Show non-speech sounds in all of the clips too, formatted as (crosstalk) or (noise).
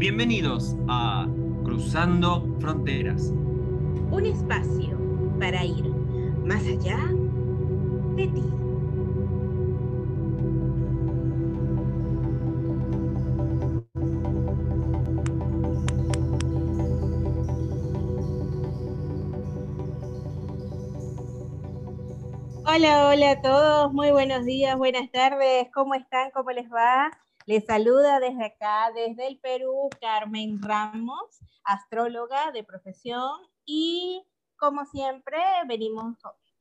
Bienvenidos a Cruzando Fronteras. Un espacio para ir más allá de ti. Hola, hola a todos, muy buenos días, buenas tardes, ¿cómo están? ¿Cómo les va? Les saluda desde acá, desde el Perú, Carmen Ramos, astróloga de profesión y como siempre venimos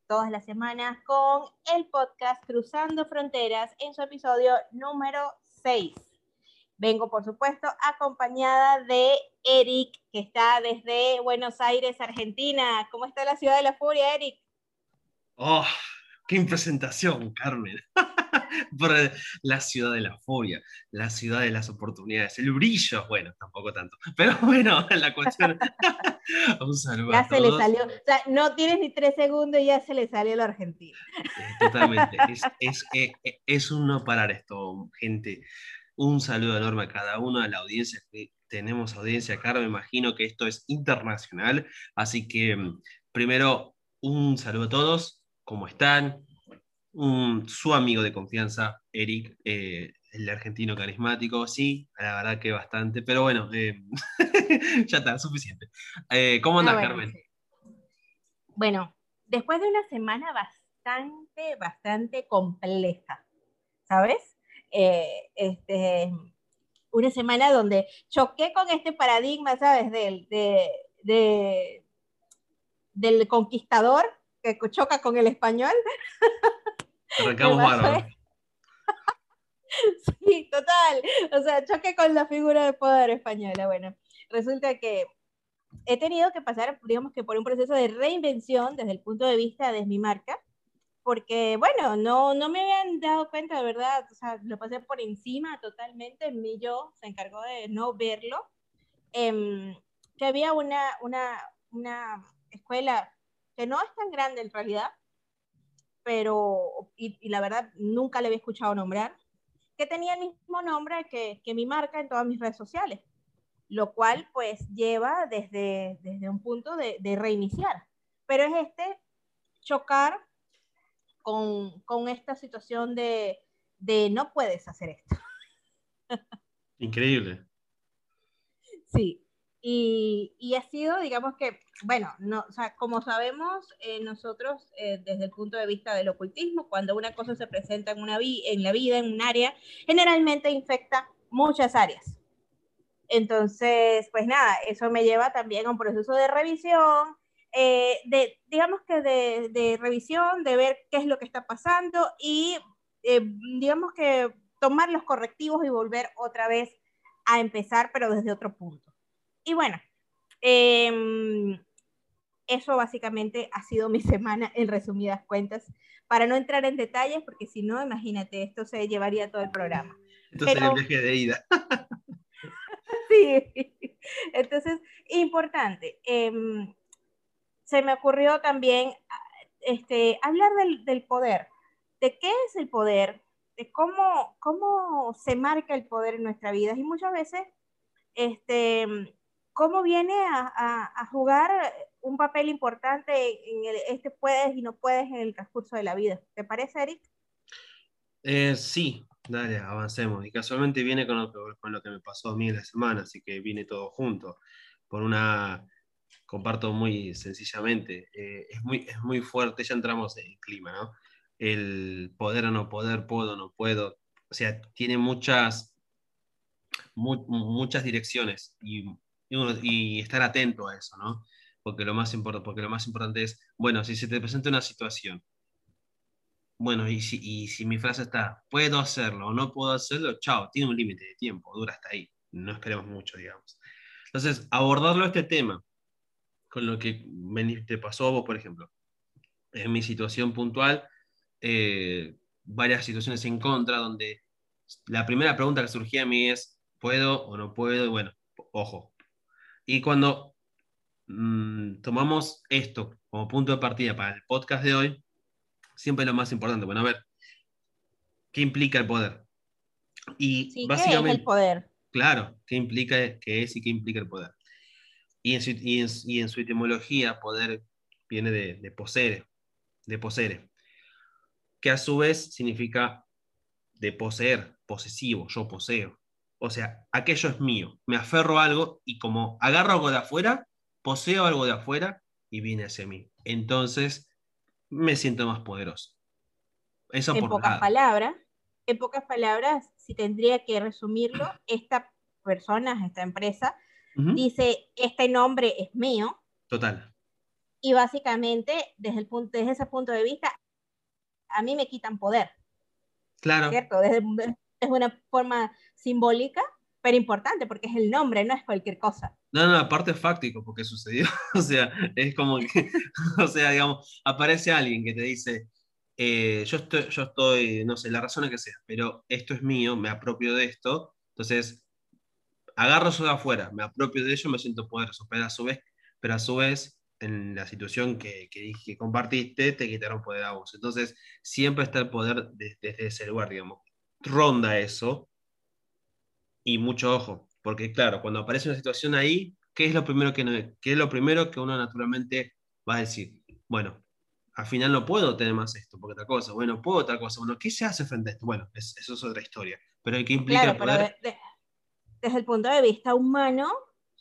todas las semanas con el podcast Cruzando Fronteras en su episodio número 6. Vengo, por supuesto, acompañada de Eric, que está desde Buenos Aires, Argentina. ¿Cómo está la ciudad de la furia, Eric? ¡Oh! ¡Qué presentación, Carmen! (laughs) (laughs) por la ciudad de la furia, la ciudad de las oportunidades, el brillo, bueno, tampoco tanto, pero (laughs) bueno, la cuestión. (laughs) un saludo. Ya se le salió, o sea, no tienes ni tres segundos y ya se le salió lo argentino. Eh, totalmente, es, es, eh, eh, es, un no parar esto, gente. Un saludo enorme a cada uno, a la audiencia que tenemos audiencia acá, me imagino que esto es internacional, así que mm, primero un saludo a todos, ¿cómo están? Su amigo de confianza, Eric, eh, el argentino carismático, sí, la verdad que bastante, pero bueno, eh, (laughs) ya está, suficiente. Eh, ¿Cómo andas, ah, Carmen? Bueno, después de una semana bastante, bastante compleja, ¿sabes? este, una semana donde choqué con este paradigma, ¿sabes? Del, del conquistador que choca con el español. (laughs) Arrancamos (laughs) sí, total. O sea, choque con la figura de poder española. Bueno, resulta que he tenido que pasar, digamos que por un proceso de reinvención desde el punto de vista de mi marca, porque, bueno, no, no me habían dado cuenta, de verdad, o sea, lo pasé por encima totalmente, mi yo se encargó de no verlo, em, que había una, una, una escuela que no es tan grande en realidad, pero, y, la verdad nunca le había escuchado nombrar, que tenía el mismo nombre que, que mi marca en todas mis redes sociales, lo cual pues lleva desde, desde un punto de, de reiniciar. Pero es este chocar con, con esta situación de, de no puedes hacer esto. Increíble. Sí, y, y, ha sido, digamos que, bueno, no, o sea, como sabemos, eh, nosotros eh, desde el punto de vista del ocultismo, cuando una cosa se presenta en, una vi en la vida, en un área, generalmente infecta muchas áreas. Entonces, pues nada, eso me lleva también a un proceso de revisión, eh, de, digamos que de, de, revisión, de ver qué es lo que está pasando y digamos que tomar los correctivos y volver otra vez a empezar, pero desde otro punto. Y bueno, em, eso básicamente ha sido mi (laughs) semana en resumidas cuentas, para no entrar en detalles, porque si no, imagínate, esto se llevaría todo el programa. Entonces el viaje de ida. (laughs) sí, entonces, importante. Em, se me ocurrió también este, hablar del, del, poder, de qué es el poder, de cómo, cómo se marca el poder en nuestra vida. Y muchas veces este, cómo viene a, jugar un papel importante en el, este puedes y no puedes en el transcurso de la vida. ¿Te parece, Eric? Eh, sí, dale, avancemos. Y casualmente viene con lo, que, con lo que me pasó a mí en la semana, así que viene todo junto. Por una, comparto muy sencillamente, eh, es, muy, es muy fuerte, ya entramos en el clima, ¿no? El poder o no poder, puedo o no puedo. O sea, tiene muchas, muchas direcciones y y, estar atento a eso, ¿no? Porque lo, más importante es, bueno, si se te presenta una situación, bueno, y si, y si mi frase está, puedo hacerlo o no puedo hacerlo, chao, tiene un límite de tiempo, dura hasta ahí, no esperemos mucho, digamos. Entonces, abordarlo este tema, con lo que te pasó a vos, por ejemplo, en mi situación puntual, eh, varias situaciones en contra, donde la primera pregunta que surgía a mí es, ¿puedo o no puedo? Bueno, ojo, y cuando mm, tomamos esto como punto de partida para el podcast de hoy, siempre es lo más importante. Bueno, a ver, ¿qué implica el poder? Y básicamente, ¿qué es el poder? claro, qué implica, qué es y qué implica el poder. Y en su, y en, su etimología, poder viene de, de poseer, de poseer, que a su vez significa de poseer, posesivo, yo poseo. O sea, aquello es mío, me aferro a algo y como agarro algo de afuera, poseo algo de afuera y viene hacia mí. Entonces, me siento más poderoso. Eso en pocas palabras, en pocas palabras, si tendría que resumirlo, esta persona, esta empresa, dice, este nombre es mío. Total. Y básicamente, desde, el punto, desde ese punto de vista, a mí me quitan poder. Claro. ¿Cierto? Desde, es una forma simbólica, pero importante, porque es el nombre, no es cualquier cosa. No, no, aparte es fáctico, porque sucedió. (laughs) o sea, es como que, (laughs) o sea, digamos, aparece alguien que te dice, eh, yo, estoy, yo estoy, no sé, la razón es que sea, pero esto es mío, me apropio de esto, entonces agarro eso de afuera, me apropio de ello, me siento poderoso, pero a su vez, pero a su vez en la situación que, que, que compartiste, te quitaron poder a vos. Entonces, siempre está el poder desde ese lugar, digamos. Ronda eso, y mucho ojo, porque claro, cuando aparece una situación ahí, ¿qué es lo primero que, qué es lo primero que uno naturalmente va a decir? Bueno, al final no puedo tener más esto, porque otra cosa, bueno, puedo otra cosa, bueno, ¿qué se hace frente a esto? Bueno, eso es otra historia, pero hay que implica poder... desde el punto de vista humano,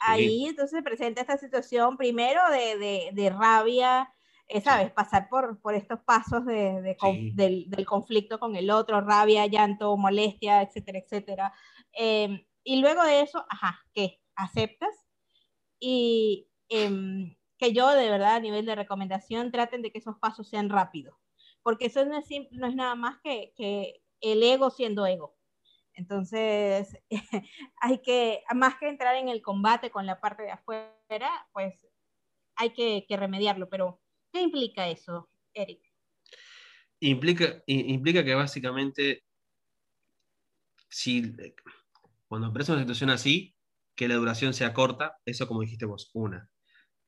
ahí entonces presenta esta situación primero de, de, rabia, eh, ¿sabes? Pasar por, por estos pasos de, del, del, conflicto con el otro, rabia, llanto, molestia, etcétera, etcétera. Em, y luego de eso, ajá, ¿qué? ¿Aceptas? Y em, que yo de verdad a nivel de recomendación traten de que esos pasos sean rápidos, porque eso no es, no es nada más que, que el ego siendo ego. Entonces, (laughs) hay que, más que entrar en el combate con la parte de afuera, pues hay que, que remediarlo. Pero, ¿qué implica eso, Eric? Implica, implica que básicamente, si cuando aparece una situación así, que la duración sea corta, eso como dijiste vos, una.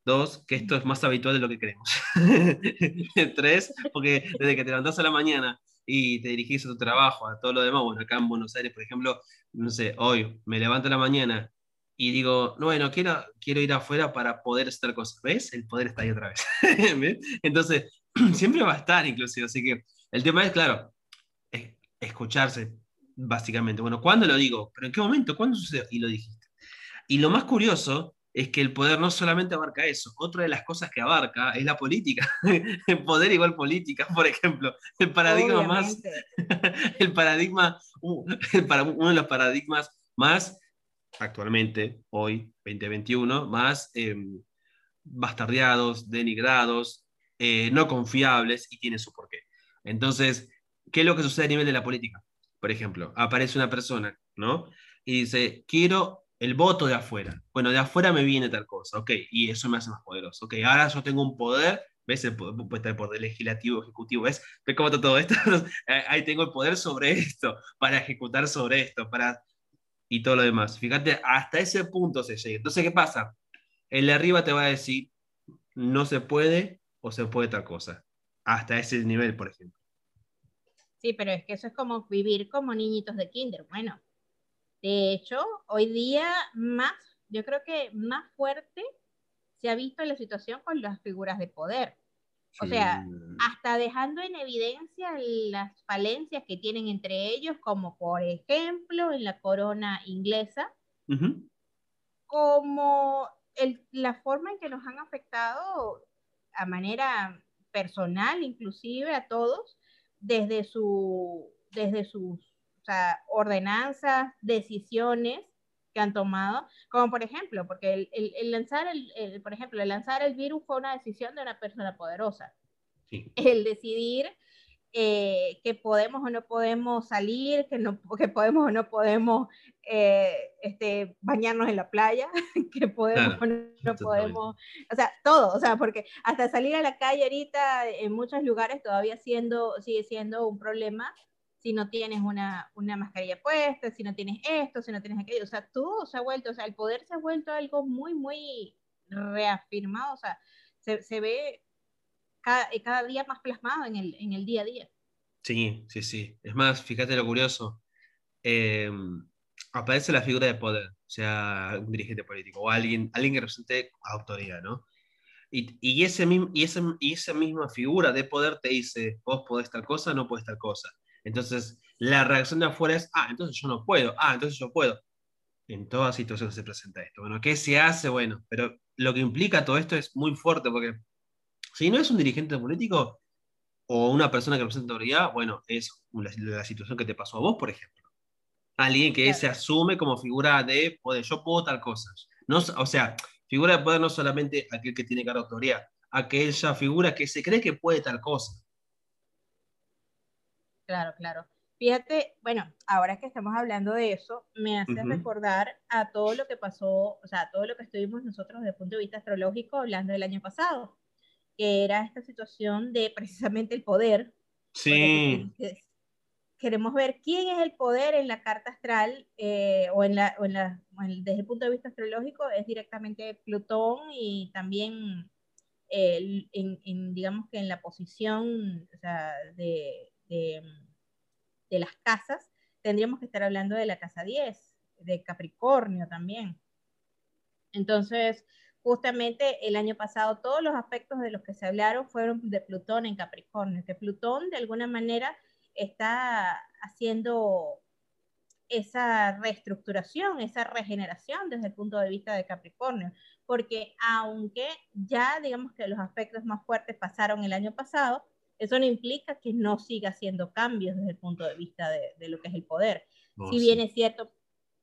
Dos, que esto es más habitual de lo que creemos. (laughs) Tres, porque desde que te levantás a la mañana y te dirigís a tu trabajo, a todo lo demás, bueno, acá en Buenos Aires, por ejemplo, no sé, hoy me levanto a la mañana y digo, no, bueno, quiero, quiero ir afuera para poder estar cosas. ¿Ves? El poder está ahí otra vez. (laughs) Entonces, (clears throat) siempre va a estar inclusive. Así que el tema es, claro, escucharse, básicamente. Bueno, ¿cuándo lo digo? ¿Pero en qué momento? ¿Cuándo sucedió? Y lo dijiste. Y lo más curioso es que el poder no solamente abarca eso, otra de las cosas que abarca es la política. el (laughs) poder igual política, por ejemplo. El paradigma más. (laughs) el paradigma. uno de los paradigmas más actualmente, hoy, 2021, más em, bastardeados, denigrados, eh, no confiables y tiene su porqué. Entonces, ¿qué es lo que sucede a nivel de la política? por ejemplo, aparece una persona, ¿no? Y dice, quiero el voto de afuera. Bueno, de afuera me viene tal cosa, ok, y eso me hace más poderoso. Ok, ahora yo tengo un poder, ¿ves? El poder, legislativo, ejecutivo, ¿ves? ¿Ves cómo está todo esto? (laughs) Ahí tengo el poder sobre esto, para ejecutar sobre esto, para... y todo lo demás. Fíjate, hasta ese punto se llega. Entonces, ¿qué pasa? El de arriba te va a decir, no se puede o se puede tal cosa. Hasta ese nivel, por ejemplo. Sí, pero es que eso es como vivir como niñitos de kinder. Bueno, de hecho, hoy día más, yo creo que más fuerte se ha visto la situación con las figuras de poder. O sea, hasta dejando en evidencia las falencias que tienen entre ellos, como por ejemplo en la corona inglesa, como el, la forma en que nos han afectado a manera personal, inclusive a todos, desde, su, desde sus ordenanzas, decisiones que han tomado, como por ejemplo, porque el, lanzar el, por ejemplo, el lanzar el virus fue una decisión de una persona poderosa. El decidir eh, que podemos o no podemos salir, que, no, que podemos o no podemos eh, este, bañarnos en la playa, (laughs) que podemos o no, podemos, o sea, todo, o sea, porque hasta salir a la calle ahorita en muchos lugares todavía siendo, sigue siendo un problema si no tienes una, una mascarilla puesta, si no tienes esto, si no tienes aquello, o sea, todo se ha vuelto, o sea, el poder se ha vuelto algo muy, muy reafirmado, o sea, se, se ve cada, cada, día más plasmado en el, en el día a día. Sí, sí, sí. Es más, fíjate lo curioso. Em, aparece la figura de poder, o sea, un dirigente político o alguien, alguien que represente autoridad, ¿no? Y, y, ese, y, ese, y esa misma figura de poder te dice, vos podés tal cosa, no podés tal cosa. Entonces, la reacción de afuera es, ah, entonces yo no puedo, ah, entonces yo puedo. En todas situaciones se presenta esto. Bueno, ¿qué se hace? Bueno, pero lo que implica todo esto es muy fuerte, porque si no es un dirigente político o una persona que representa autoridad, bueno, es la, situación que te pasó a vos, por ejemplo. Alguien que se asume como figura de poder, yo puedo tal cosa. No, o sea, figura de poder no solamente aquel que tiene cara de autoridad, aquella figura que se cree que puede tal cosa. Claro, claro. Fíjate, bueno, ahora que estamos hablando de eso, me hace recordar a todo lo que pasó, o sea, a todo lo que estuvimos nosotros desde el punto de vista astrológico hablando del año pasado, que era esta situación de precisamente el poder. Sí. Queremos ver quién es el poder en la carta astral eh, o, en la, o en la, desde el punto de vista astrológico, es directamente Plutón y también, en, digamos que en la posición o sea, de de, las casas, tendríamos que estar hablando de la casa 10, de Capricornio también. Entonces, justamente el año pasado todos los aspectos de los que se hablaron fueron de Plutón en Capricornio, que Plutón de alguna manera está haciendo esa reestructuración, esa regeneración desde el punto de vista de Capricornio, porque aunque ya digamos que los aspectos más fuertes pasaron el año pasado, eso no implica que no siga haciendo cambios desde el punto de vista de, lo que es el poder. si bien es cierto,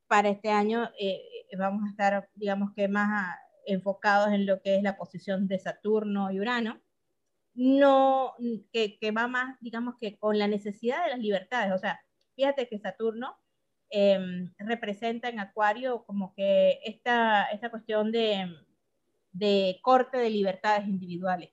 para este año eh, vamos a estar, digamos que más enfocados en lo que es la posición de Saturno y Urano, no, que, que, va más, digamos que con la necesidad de las libertades. O sea, fíjate que Saturno em, representa en Acuario como que esta, esta cuestión de, de corte de libertades individuales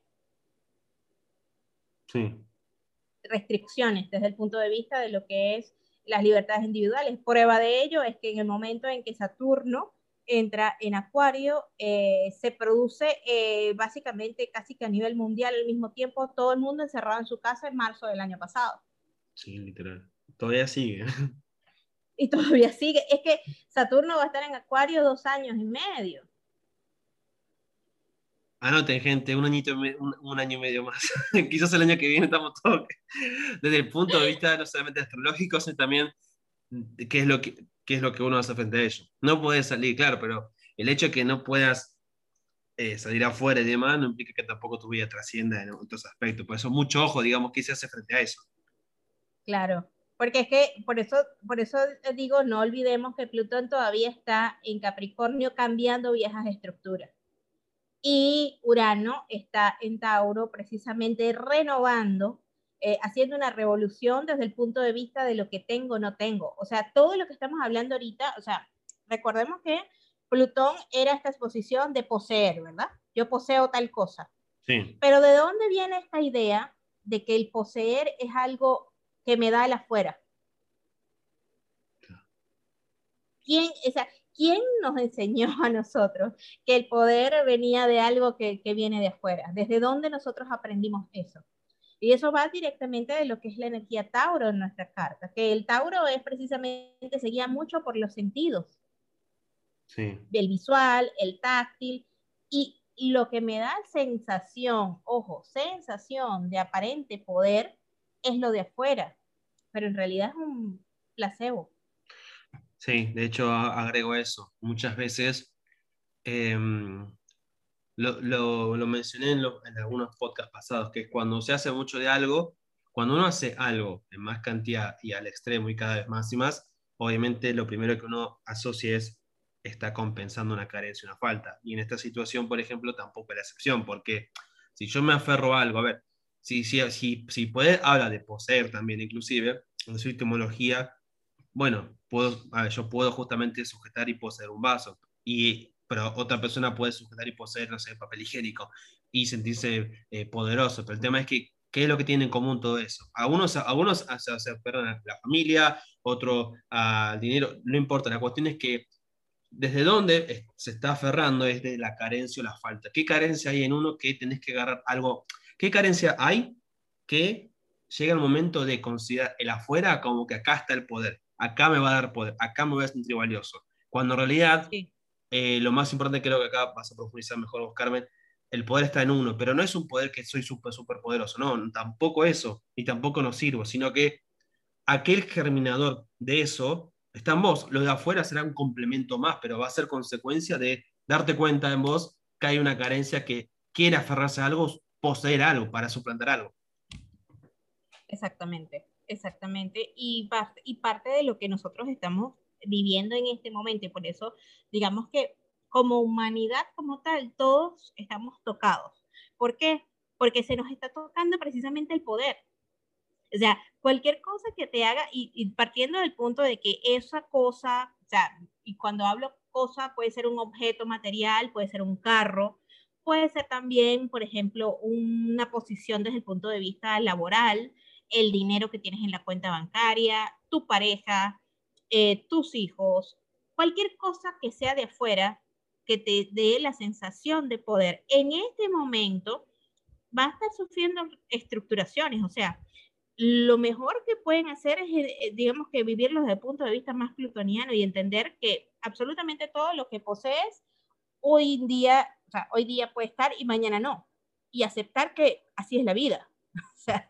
restricciones desde el punto de vista de lo que es las libertades individuales. Prueba de ello es que en el momento en que Saturno entra en Acuario, eh, se produce eh, básicamente casi que a nivel mundial al mismo tiempo, todo el mundo encerrado en su casa en marzo del año pasado. Sí, literal. Todavía sigue. (laughs) Y todavía sigue. Es que Saturno va a estar en Acuario dos años y medio. Anoten, gente, un, añito, un, año y medio más. (laughs) Quizás el año que viene estamos todos. Desde el punto de vista no solamente astrológico, sino también qué es lo que, qué es lo que uno hace frente a ello. No puedes salir, claro, pero el hecho de que no puedas eh, salir afuera y demás no implica que tampoco tu vida trascienda en otros aspectos. Por eso, mucho ojo, digamos, qué se hace frente a eso. Claro, porque es que por eso, por eso digo, no olvidemos que Plutón todavía está en Capricornio cambiando viejas estructuras y Urano está en Tauro precisamente renovando, eh, haciendo una revolución desde el punto de vista de lo que tengo, no tengo. O sea, todo lo que estamos hablando ahorita, o sea, recordemos que Plutón era esta exposición de poseer, ¿verdad? Yo poseo tal cosa. Sí. Pero ¿de dónde viene esta idea de que el poseer es algo que me da el afuera? ¿Quién, o sea, ¿quién nos enseñó a nosotros que el poder venía de algo que, viene de afuera? ¿Desde dónde nosotros aprendimos eso? Y eso va directamente de lo que es la energía Tauro en nuestra carta, que el Tauro es precisamente, se guía mucho por los sentidos. Sí. El visual, el táctil, y lo que me da sensación, ojo, sensación de aparente poder es lo de afuera, pero en realidad es un placebo. Sí, de hecho agrego eso. Muchas veces em, lo, mencioné en, algunos podcasts pasados, que es cuando se hace mucho de algo, cuando uno hace algo en más cantidad y al extremo y cada vez más y más, obviamente lo primero que uno asocia es está compensando una carencia, una falta. Y en esta situación, por ejemplo, tampoco es la excepción, porque si yo me aferro a algo, a ver, si, si, si, si puede, habla de poseer también, inclusive, en su etimología, bueno, puedo, yo puedo justamente sujetar y poseer un vaso, y, pero otra persona puede sujetar y poseer, no sé, papel higiénico y sentirse eh, poderoso. Pero el tema es que, ¿qué es lo que tiene en común todo eso? Algunos, algunos se perdón, a la familia, otro al dinero, no importa, la cuestión es que desde dónde se está aferrando es de la carencia o la falta. ¿Qué carencia hay en uno que tenés que agarrar algo? ¿Qué carencia hay que llega el momento de considerar el afuera como que acá está el poder? Acá me va a dar poder, acá me voy a sentir valioso. Cuando en realidad Sí. eh, lo más importante creo que acá vas a profundizar mejor vos, Carmen, el poder está en uno, pero no es un poder que soy súper, súper poderoso, no, tampoco eso, ni tampoco nos sirvo, sino que aquel germinador de eso está en vos. Lo de afuera será un complemento más, pero va a ser consecuencia de darte cuenta en vos que hay una carencia que quiere aferrarse a algo, poseer algo, para suplantar algo. Exactamente, exactamente. Y, parte, y parte de lo que nosotros estamos viviendo en este momento, y por eso digamos que como humanidad como tal, todos estamos tocados. ¿Por qué? Porque se nos está tocando precisamente el poder. O sea, cualquier cosa que te haga, y, y partiendo del punto de que esa cosa, o sea, y cuando hablo cosa, puede ser un objeto material, puede ser un carro, puede ser también, por ejemplo, una posición desde el punto de vista laboral, el dinero que tienes en la cuenta bancaria, tu pareja, eh, tus hijos, cualquier cosa que sea de afuera que te dé la sensación de poder. En este momento va a estar sufriendo estructuraciones, o sea, lo mejor que pueden hacer es, eh, digamos que vivirlo desde el punto de vista más plutoniano y entender que absolutamente todo lo que posees hoy en día, hoy día puede estar y mañana no. Y aceptar que así es la vida. (laughs) O sea,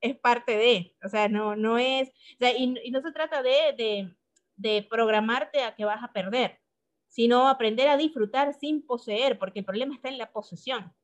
es parte de, o sea, no, no es, o sea, y, no se trata de, de, de programarte a que vas a perder, sino aprender a disfrutar sin poseer, porque el problema está en la posesión.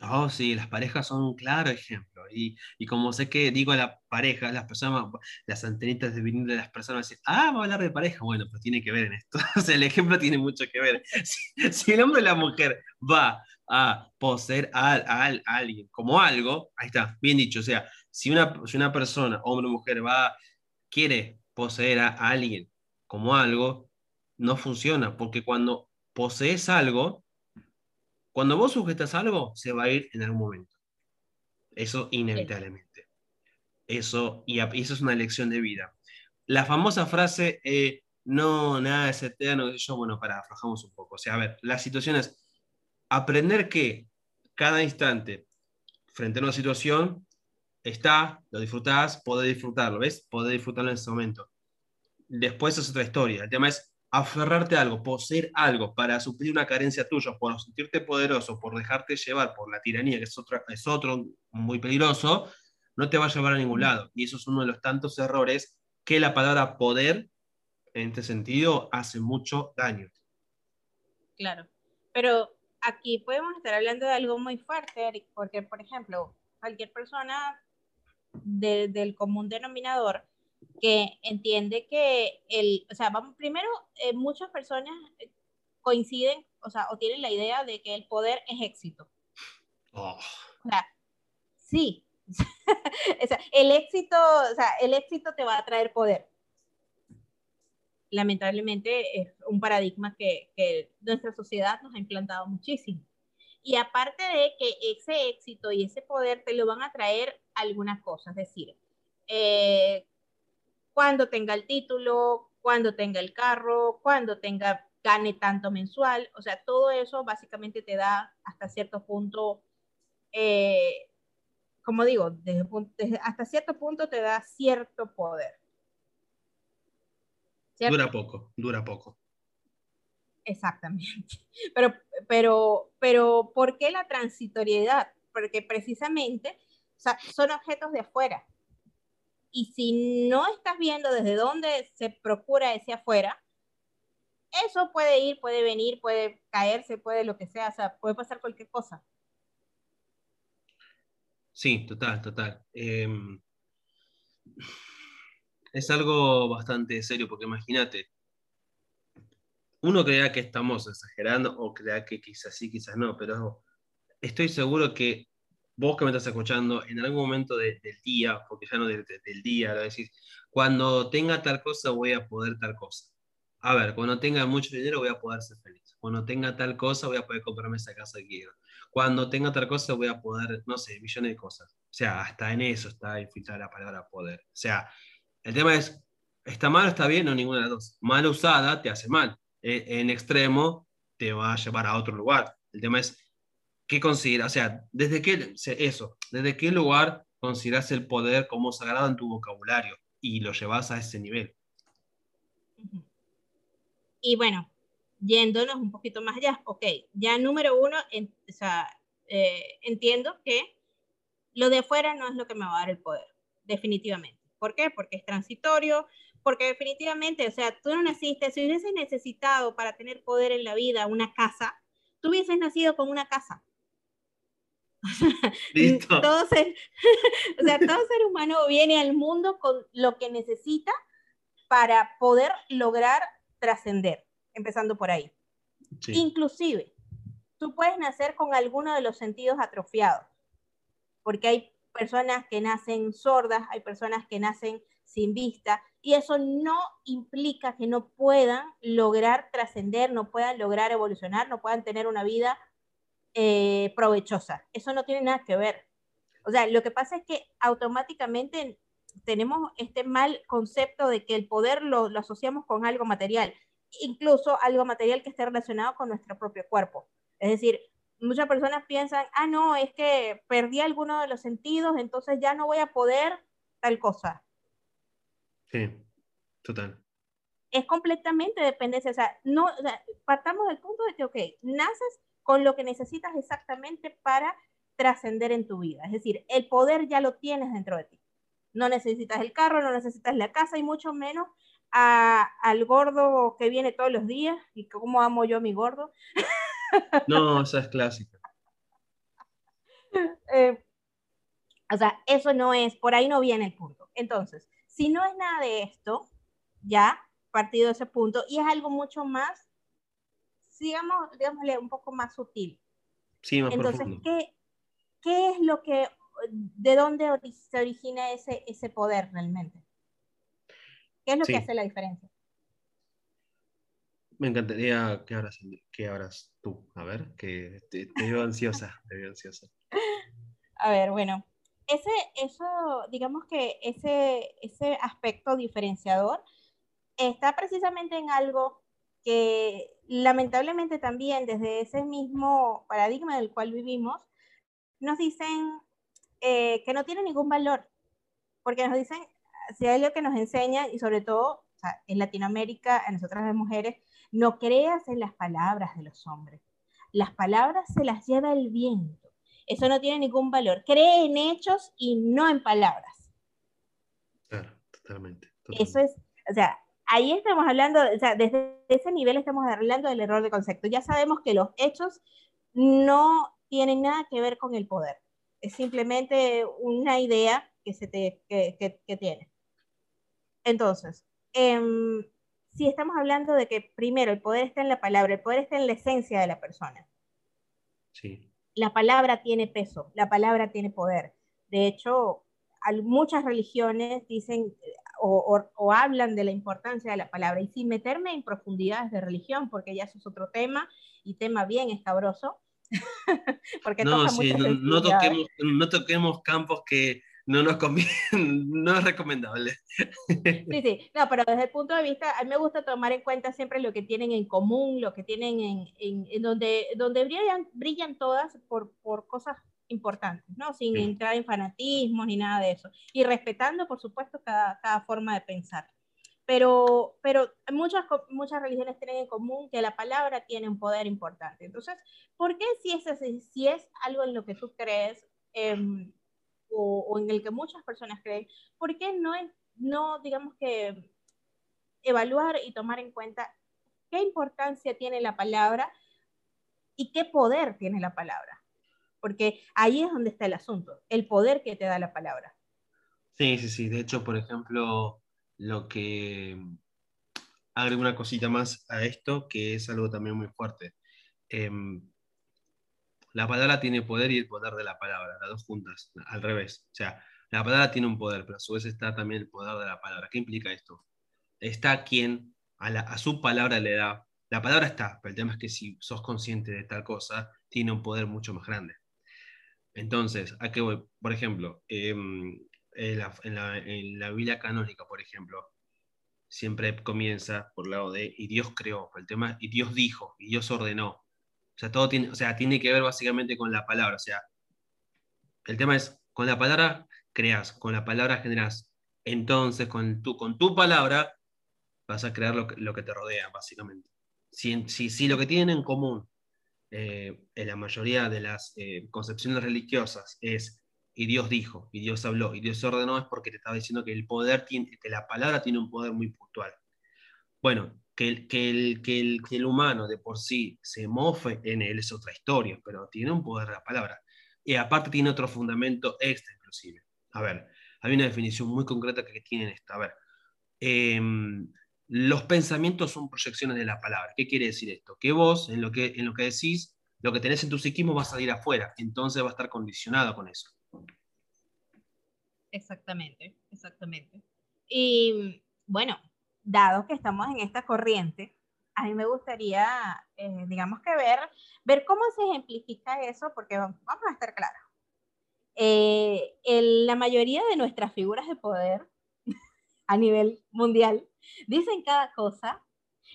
Oh, sí, las parejas son un claro ejemplo. Y, y como sé que digo a la pareja, las personas, las antenitas de venir de las personas dicen, ah, va a hablar de pareja. Bueno, pues tiene que ver en esto. (laughs) O sea, el ejemplo tiene mucho que ver. (laughs) Si, si el hombre o la mujer va a poseer a, a, a, alguien como algo, ahí está, bien dicho. O sea, si una, si una persona, hombre o mujer, va, quiere poseer a alguien como algo, no funciona, porque cuando posees algo, cuando vos sujetas algo, se va a ir en algún momento. Eso inevitablemente. Eso, y eso es una lección de vida. La famosa frase, eh, no, nada es eterno, yo, bueno, para, aflojamos un poco. O sea, a ver, la situación es aprender que cada instante, frente a una situación, está, lo disfrutás, podés disfrutarlo, ¿ves? Podés disfrutarlo en ese momento. Después es otra historia. El tema es aferrarte a algo, poseer algo para suplir una carencia tuya, por sentirte poderoso, por dejarte llevar por la tiranía, que es otro, es otro muy peligroso, no te va a llevar a ningún lado. Y eso es uno de los tantos errores que la palabra poder, en este sentido, hace mucho daño. Claro, pero aquí podemos estar hablando de algo muy fuerte, Eric, porque, por ejemplo, cualquier persona de, del común denominador que entiende que el, o sea, vamos, primero, eh, muchas personas coinciden, o sea, o tienen la idea de que el poder es éxito. Oh. O sea, sí. (laughs) o sea, el éxito, o sea, el éxito te va a traer poder. Lamentablemente es un paradigma que, que nuestra sociedad nos ha implantado muchísimo. Y aparte de que ese éxito y ese poder te lo van a traer algunas cosas, es decir, eh, cuando tenga el título, cuando tenga el carro, cuando tenga gane tanto mensual, o sea, todo eso básicamente te da hasta cierto punto, eh, como digo, desde, desde, hasta cierto punto te da cierto poder. ¿Cierto? Dura poco, dura poco. Exactamente. (laughs) Pero, pero, pero, ¿por qué la transitoriedad? Porque precisamente o sea, son objetos de afuera. Y si no estás viendo desde dónde se procura ese afuera, eso puede ir, puede venir, puede caerse, puede lo que sea, o sea, puede pasar cualquier cosa. Sí, total, total. Eh, es algo bastante serio, porque imagínate, uno crea que estamos exagerando o crea que quizás sí, quizás no, pero estoy seguro que vos que me estás escuchando, en algún momento de, del día, porque ya no de, de, del día, lo decís, cuando tenga tal cosa voy a poder tal cosa. A ver, cuando tenga mucho dinero voy a poder ser feliz. Cuando tenga tal cosa voy a poder comprarme esa casa que quiero. Cuando tenga tal cosa voy a poder, no sé, millones de cosas. O sea, hasta en eso está infiltrada la palabra poder. O sea, el tema es, ¿está mal o está bien? No, ninguna de las dos. Mal usada te hace mal. En extremo te va a llevar a otro lugar. El tema es, ¿qué consideras? O sea, ¿desde qué, eso, desde qué lugar consideras el poder como sagrado en tu vocabulario? y lo llevas a ese nivel. Y bueno, yéndonos un poquito más allá, ok, ya número uno, o sea, eh, entiendo que lo de afuera no es lo que me va a dar el poder, definitivamente. ¿Por qué? Porque es transitorio, porque definitivamente, o sea, tú no naciste, si hubieses necesitado para tener poder en la vida una casa, tú hubieses nacido con una casa. (laughs) Listo. Todo ser, (laughs) o sea, todo ser humano viene al mundo con lo que necesita para poder lograr trascender, empezando por ahí. Inclusive, tú puedes nacer con alguno de los sentidos atrofiados, porque hay personas que nacen sordas, hay personas que nacen sin vista, y eso no implica que no puedan lograr trascender, no puedan lograr evolucionar, no puedan tener una vida eh, provechosa. Eso no tiene nada que ver. O sea, lo que pasa es que automáticamente tenemos este mal concepto de que el poder lo, lo asociamos con algo material, incluso algo material que esté relacionado con nuestro propio cuerpo. Es decir, muchas personas piensan, ah, no, es que perdí alguno de los sentidos, entonces ya no voy a poder tal cosa. Sí, total. Es completamente dependencia. O sea, no, partamos del punto de que, ok, naces con lo que necesitas exactamente para trascender en tu vida. Es decir, el poder ya lo tienes dentro de ti. No necesitas el carro, no necesitas la casa y mucho menos al gordo que viene todos los días. Y cómo amo yo a mi gordo. (laughs) No, esa es clásica. (laughs) Eh, o sea, eso no es, por ahí no viene el punto. Entonces, si no es nada de esto, ya partido de ese punto, y es algo mucho más, digamos, digámosle, un poco más sutil. Sí, más Entonces, ¿qué, ¿qué, es lo que, de dónde se origina ese, ese poder realmente? ¿Qué es lo que hace la diferencia? Me encantaría que abras, que abras tú, a ver, que te, veo ansiosa, te veo ansiosa. A ver, bueno, ese, eso, digamos que ese, ese aspecto diferenciador está precisamente en algo que lamentablemente también desde ese mismo paradigma del cual vivimos, nos dicen eh, que no tiene ningún valor, porque nos dicen, si hay algo que nos enseña, y sobre todo en Latinoamérica, en nosotras las mujeres, no creas en las palabras de los hombres. Las palabras se las lleva el viento. Eso no tiene ningún valor. Cree en hechos y no en palabras. Claro, totalmente. Eso es, o sea, ahí estamos hablando, o sea, desde ese nivel estamos hablando del error de concepto. Ya sabemos que los hechos no tienen nada que ver con el poder. Es simplemente una idea que se te, que, que, tiene. Entonces, eh, si estamos hablando de que primero el poder está en la palabra, el poder está en la esencia de la persona. Sí. La palabra tiene peso, la palabra tiene poder. De hecho, muchas religiones dicen o, hablan de la importancia de la palabra. Y sin meterme en profundidades de religión, porque ya eso es otro tema y tema bien escabroso. (laughs) porque no, sí, no, toquemos, no toquemos campos que, no nos (laughs) no es recomendable. Sí, sí, no, pero desde el punto de vista, a mí me gusta tomar en cuenta siempre lo que tienen en común, lo que tienen en, en, donde, donde brillan, brillan todas por, por cosas importantes, ¿no? Sin entrar en fanatismo ni nada de eso. Y respetando, por supuesto, cada, cada forma de pensar. Pero, pero muchas, muchas religiones tienen en común que la palabra tiene un poder importante. Entonces, ¿por qué si es, si es algo en lo que tú crees, eh, o, en el que muchas personas creen, ¿por qué no, no, digamos que, evaluar y tomar en cuenta qué importancia tiene la palabra y qué poder tiene la palabra? Porque ahí es donde está el asunto, el poder que te da la palabra. Sí, sí, sí. De hecho, por ejemplo, lo que agrego una cosita más a esto, que es algo también muy fuerte. Em, la palabra tiene poder y el poder de la palabra, las dos juntas, al revés. O sea, la palabra tiene un poder, pero a su vez está también el poder de la palabra. ¿Qué implica esto? Está quien a, su palabra le da. La palabra está, pero el tema es que si sos consciente de tal cosa, tiene un poder mucho más grande. Entonces, ¿a qué voy? Por ejemplo, em, en, la, en, la, Biblia canónica, por ejemplo, siempre comienza por el lado de y Dios creó, el tema y Dios dijo, y Dios ordenó. O sea, todo tiene, o sea, tiene que ver básicamente con la palabra. O sea, el tema es, con la palabra creas, con la palabra generas. Entonces, con tu, con tu palabra, vas a crear lo que, lo que te rodea, básicamente. Si, si, si lo que tienen en común eh, en la mayoría de las eh, concepciones religiosas es y Dios dijo, y Dios habló, y Dios ordenó, es porque te estaba diciendo que el poder tiene, que la palabra tiene un poder muy puntual. Bueno, que el, que, el, que, el, que el humano de por sí se mofe en él es otra historia, pero tiene un poder la palabra. Y aparte tiene otro fundamento extra, inclusive. A ver, hay una definición muy concreta que tienen esta. A ver, em, los pensamientos son proyecciones de la palabra. ¿Qué quiere decir esto? Que vos, en lo que, en lo que decís, lo que tenés en tu psiquismo va a salir afuera, entonces va a estar condicionado con eso. Exactamente, exactamente. Y bueno, dado que estamos en esta corriente, a mí me gustaría, eh, digamos que ver, ver cómo se ejemplifica eso, porque vamos a estar claros. Eh, la mayoría de nuestras figuras de poder (laughs) a nivel mundial (laughs) dicen cada cosa.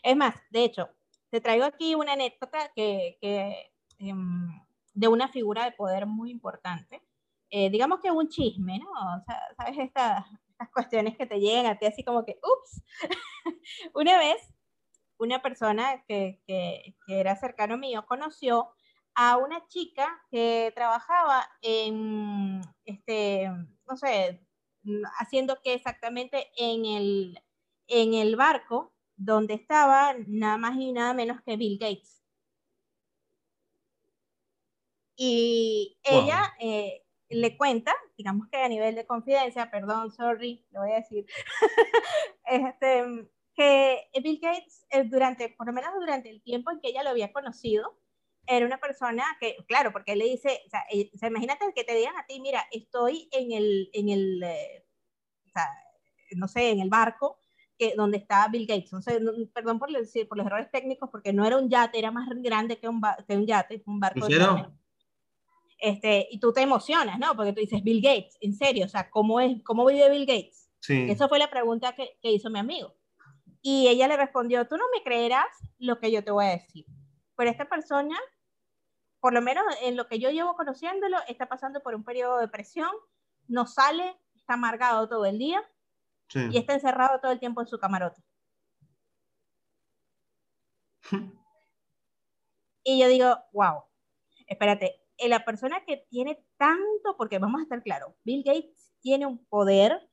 Es más, de hecho, te traigo aquí una anécdota que, que em, de una figura de poder muy importante. Eh, digamos que un chisme, ¿no? O sea, ¿sabes? estas cuestiones que te llegan a ti así como que, ups. (laughs) una vez, una persona que, que, que era cercano mío conoció a una chica que trabajaba en, este, no sé, haciendo qué exactamente en el, en el barco donde estaba nada más y nada menos que Bill Gates. Y ella eh, le cuenta, digamos que a nivel de confidencia, perdón, sorry, lo voy a decir, (laughs) este, que Bill Gates, eh, durante, por lo menos durante el tiempo en que ella lo había conocido, era una persona que, claro, porque él le dice, o sea, eh, imagínate que te digan a ti, mira, estoy en el, en el, o sea, no sé, en el barco que, donde estaba Bill Gates. perdón por, decir, por los errores técnicos, porque no era un yate, era más grande que un, que un yate, un barco. Este, y tú te emocionas, ¿no? Porque tú dices, Bill Gates, en serio, o sea, ¿cómo, es, cómo vive Bill Gates? Sí. Esa fue la pregunta que, que hizo mi amigo. Y ella le respondió, tú no me creerás lo que yo te voy a decir. Pero esta persona, por lo menos en lo que yo llevo conociéndolo, está pasando por un periodo de depresión, no sale, está amargado todo el día, y está encerrado todo el tiempo en su camarote. (laughs) y yo digo, wow, espérate, eh, la persona que tiene tanto, porque vamos a estar claros, Bill Gates tiene un poder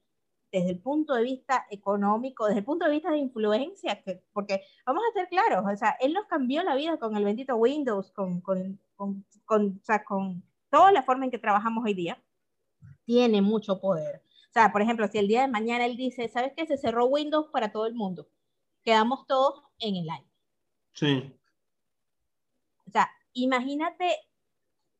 desde el punto de vista económico, desde el punto de vista de influencia, que, porque vamos a ser claros, o sea, él nos cambió la vida con el bendito Windows, con, con, con, con, o sea, con toda la forma en que trabajamos hoy día, tiene mucho poder. Sea, por ejemplo, si el día de mañana él dice, ¿sabes qué? Se cerró Windows para todo el mundo. Quedamos todos en el aire. Sí. O sea, imagínate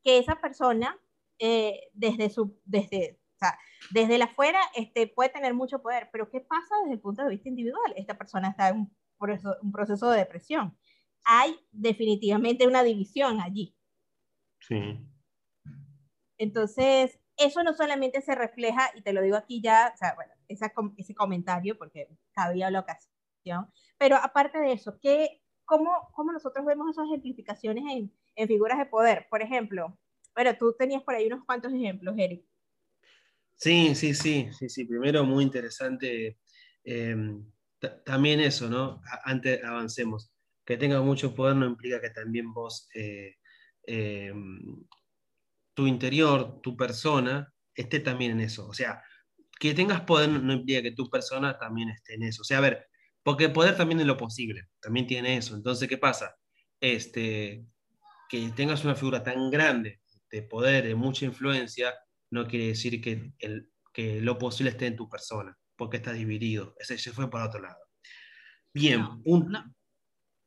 que esa persona, eh, desde su, desde, o sea, desde la afuera, este, puede tener mucho poder, pero ¿qué pasa desde el punto de vista individual? Esta persona está en un proceso, un proceso de depresión. Hay definitivamente una división allí. Sí. Entonces, eso no solamente se refleja, y te lo digo aquí ya, o sea, bueno, ese comentario, porque cabía la ocasión, pero aparte de eso, ¿qué, cómo, ¿cómo nosotros vemos esas ejemplificaciones en, en figuras de poder? Por ejemplo, bueno, tú tenías por ahí unos cuantos ejemplos, Eric. Sí, sí, sí, sí, sí. Primero, muy interesante. Em, también eso, ¿no? Antes avancemos. Que tengas mucho poder no implica que también vos eh, em, tu interior, tu persona, esté también en eso. O sea, que tengas poder no implica que tu persona también esté en eso. O sea, a ver, porque poder también es lo posible, también tiene eso. Entonces, ¿qué pasa? Este, que tengas una figura tan grande de poder, de mucha influencia, no quiere decir que, el, que lo posible esté en tu persona, porque está dividido. Ese se fue para otro lado. Bien, un,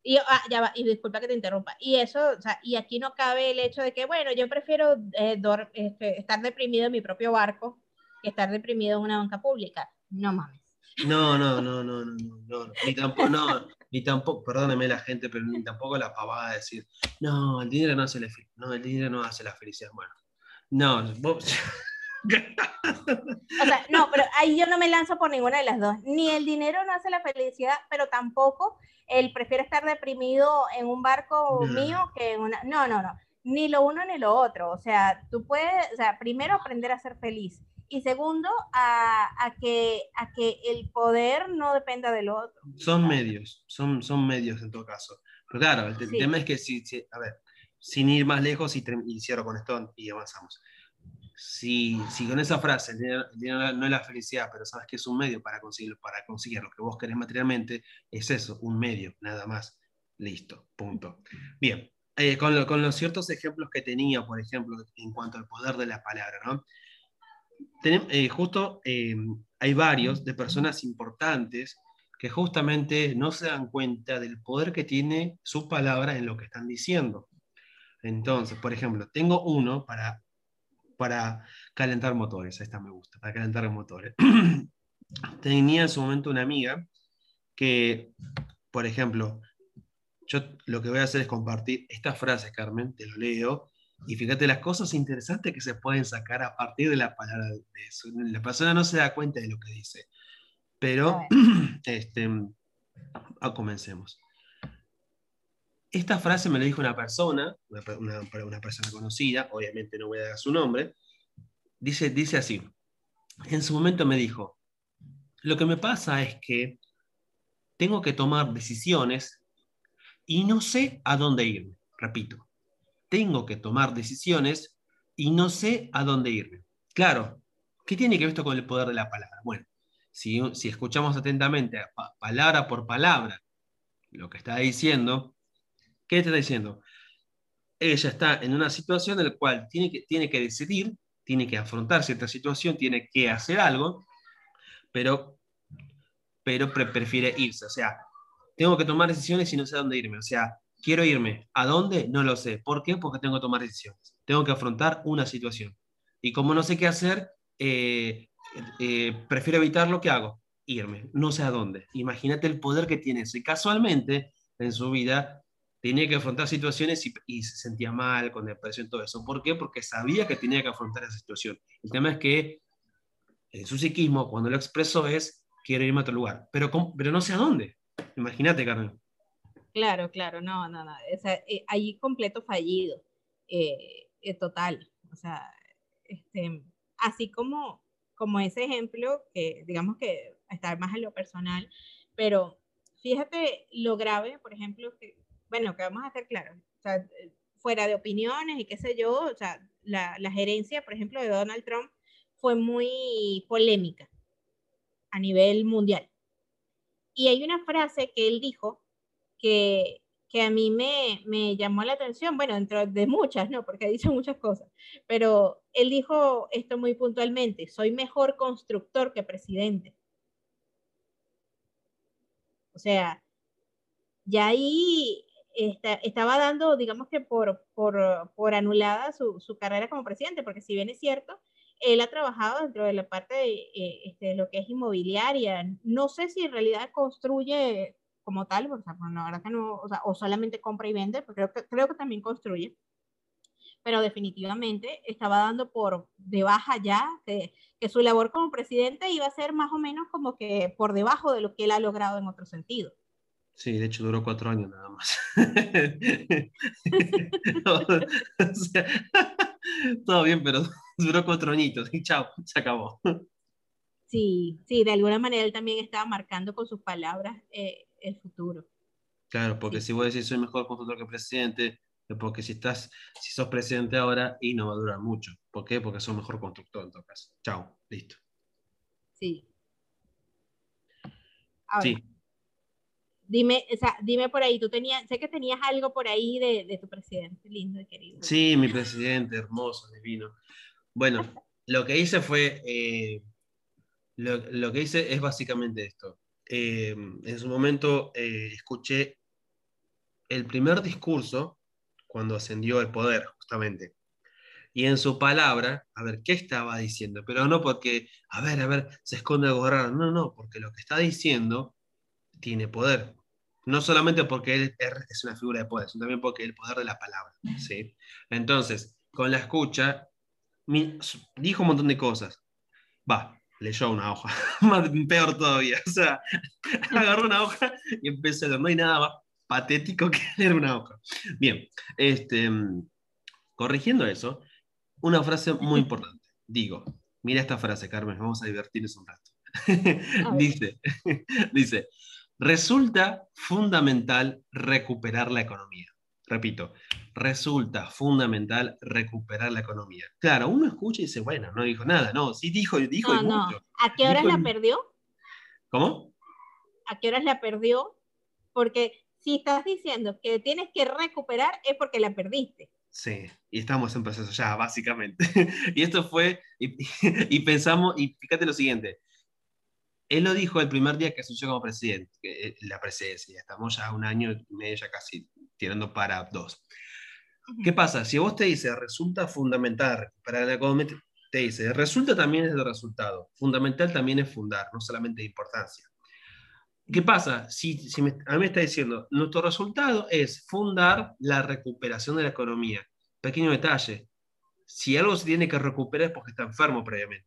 y, ah, ya va, y disculpa que te interrumpa. Y eso, o sea, y aquí no cabe el hecho de que, bueno, yo prefiero eh, este, estar deprimido en mi propio barco que estar deprimido en una banca pública. No mames. No, no, no, no, no, no, ni tampoco, no, ni tampoco, perdóneme la gente, pero ni tampoco la pavada de decir, no, el dinero no hace la, no, el dinero no hace la felicidad. Bueno, no, vos, (laughs) o sea, no, pero ahí yo no me lanzo por ninguna de las dos. Ni el dinero no hace la felicidad, pero tampoco él prefiere estar deprimido en un barco mío que en una... No, no, no. Ni lo uno ni lo otro. O sea, tú puedes, o sea, primero aprender a ser feliz y segundo, a, que, a que el poder no dependa del otro. Son medios, son, son medios en todo caso. Pero claro, el, tema es que si, a ver, sin ir más lejos y, y cierro con esto y avanzamos. Si, si, con esa frase, no es la felicidad, pero sabes que es un medio para conseguir, para conseguir lo que vos querés materialmente, es eso, un medio, nada más. Listo, punto. Bien, eh, con, con, los ciertos ejemplos que tenía, por ejemplo, en cuanto al poder de la palabra, ¿no? Eh, justo eh, hay varios de personas importantes que justamente no se dan cuenta del poder que tiene su palabra en lo que están diciendo. Entonces, por ejemplo, tengo uno para, para calentar motores, esta me gusta, para calentar motores. (clears throat) Tenía en su momento una amiga que, por ejemplo, yo lo que voy a hacer es compartir esta frase, Carmen, te lo leo, y fíjate las cosas interesantes que se pueden sacar a partir de la palabra de eso. La persona no se da cuenta de lo que dice. Pero, (clears throat) este, ah, comencemos. Esta frase me la dijo una persona, una, una, persona conocida, obviamente no voy a dar su nombre. Dice, dice así: En su momento me dijo, lo que me pasa es que tengo que tomar decisiones y no sé a dónde irme. Repito, tengo que tomar decisiones y no sé a dónde irme. Claro, ¿qué tiene que ver esto con el poder de la palabra? Bueno, si, si escuchamos atentamente, palabra por palabra, lo que está diciendo, ¿qué está diciendo? Ella está en una situación en la cual tiene que, tiene que decidir, tiene que afrontar cierta situación, tiene que hacer algo, pero, pero prefiere irse. O sea, tengo que tomar decisiones y no sé a dónde irme. O sea, quiero irme. ¿A dónde? No lo sé. ¿Por qué? Porque tengo que tomar decisiones. Tengo que afrontar una situación. Y como no sé qué hacer, eh, eh, prefiero evitar lo que hago. Irme. No sé a dónde. Imagínate el poder que tiene eso. Y casualmente, en su vida, tenía que afrontar situaciones y, se sentía mal, con depresión, y todo eso. ¿Por qué? Porque sabía que tenía que afrontar esa situación. El tema es que en su psiquismo, cuando lo expresó, es quiero irme a otro lugar, pero, pero no sé a dónde. Imagínate, Carmen. Claro, claro, no, no, no. O sea, eh, ahí completo fallido, eh, eh, total. O sea, este, así como, como ese ejemplo, que digamos que estar más en lo personal, pero fíjate lo grave, por ejemplo, que, bueno, que vamos a hacer claro, o sea, fuera de opiniones y qué sé yo, o sea, la, la gerencia, por ejemplo, de Donald Trump fue muy polémica a nivel mundial. Y hay una frase que él dijo que, que a mí me, me, llamó la atención, bueno, dentro de muchas, ¿no? Porque ha dicho muchas cosas, pero él dijo esto muy puntualmente, soy mejor constructor que presidente. O sea, ya ahí estaba dando, digamos que por, por, por anulada su, su, carrera como presidente, porque si bien es cierto, él ha trabajado dentro de la parte de, eh, este, lo que es inmobiliaria. No sé si en realidad construye como tal, o sea, la verdad que no, o, sea, o solamente compra y vende, pero creo que, creo que también construye. Pero definitivamente estaba dando por de baja ya que, que su labor como presidente iba a ser más o menos como que por debajo de lo que él ha logrado en otro sentido. Sí, de hecho duró cuatro años nada más. (laughs) (laughs) todo bien, pero (laughs) duró cuatro añitos y chao, se acabó. Sí, sí, de alguna manera él también estaba marcando con sus palabras eh, el futuro. Claro, porque si vos decís soy mejor constructor que presidente, porque si estás, si sos presidente ahora y no va a durar mucho. ¿Por qué? Porque sos mejor constructor en todo caso. Chao, listo. Sí. sí. Dime, o sea, dime por ahí, tú tenías, sé que tenías algo por ahí de, tu presidente, lindo y querido. Sí, mi presidente, hermoso, divino. Bueno, lo que hice fue, eh, lo, que hice es básicamente esto. Eh, en su momento eh, escuché el primer discurso cuando ascendió al poder, justamente. Y en su palabra, a ver, ¿qué estaba diciendo? Pero no porque, a ver, a ver, se esconde algo raro. No, no, porque lo que está diciendo tiene poder. No solamente porque él es una figura de poder, sino también porque el poder de la palabra. ¿sí? Entonces, con la escucha, dijo un montón de cosas. Va, leyó una hoja, (laughs) peor todavía. O sea, (laughs) agarró una hoja y empezó a leer. No hay nada más patético que (laughs) leer una hoja. Bien, este, corrigiendo eso, una frase muy importante. Digo, Mira esta frase, Carmen, vamos a divertirnos un rato. dice, dice, resulta fundamental recuperar la economía. Repito, resulta fundamental recuperar la economía. Claro, uno escucha y dice, bueno, no dijo nada, no, sí dijo, dijo no, no. ¿A qué horas la perdió? ¿Cómo? ¿A qué horas la perdió? Porque si estás diciendo que tienes que recuperar es porque la perdiste. Sí, y estamos en proceso ya, básicamente. (laughs) y esto fue, (laughs) y, pensamos, y fíjate lo siguiente, él lo dijo el primer día que asumió como presidente, eh, la presidencia, estamos ya un año y medio ya casi tirando para dos. ¿Qué pasa? Si vos te dices, resulta fundamental recuperar la economía, te dice, resulta también es el resultado, fundamental también es fundar, no solamente importancia. ¿Qué pasa? Si, si a mí me está diciendo, nuestro resultado es fundar la recuperación de la economía. Pequeño detalle, si algo se tiene que recuperar es porque está enfermo previamente.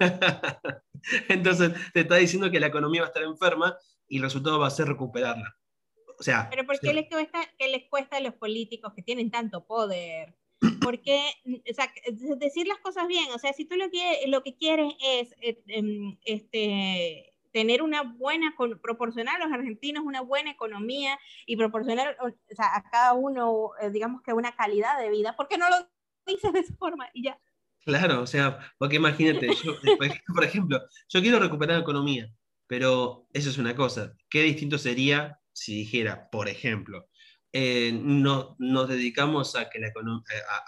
(laughs) Entonces te está diciendo que la economía va a estar enferma y el resultado va a ser recuperarla. O sea, Pero ¿por qué, les, cuesta, qué les cuesta a los políticos que tienen tanto poder? (clears throat) Porque, o sea, decir las cosas bien, o sea, si tú lo que, lo que quieres es eh, em, este, tener una buena, proporcionar a los argentinos una buena economía y proporcionar o sea, a cada uno, eh, digamos que una calidad de vida, ¿por qué no lo dices de esa forma y ya? Claro, o sea, porque imagínate, yo, (laughs) por ejemplo, yo quiero recuperar la economía, pero eso es una cosa. ¿Qué distinto sería si dijera, por ejemplo, eh, no, nos dedicamos a que la,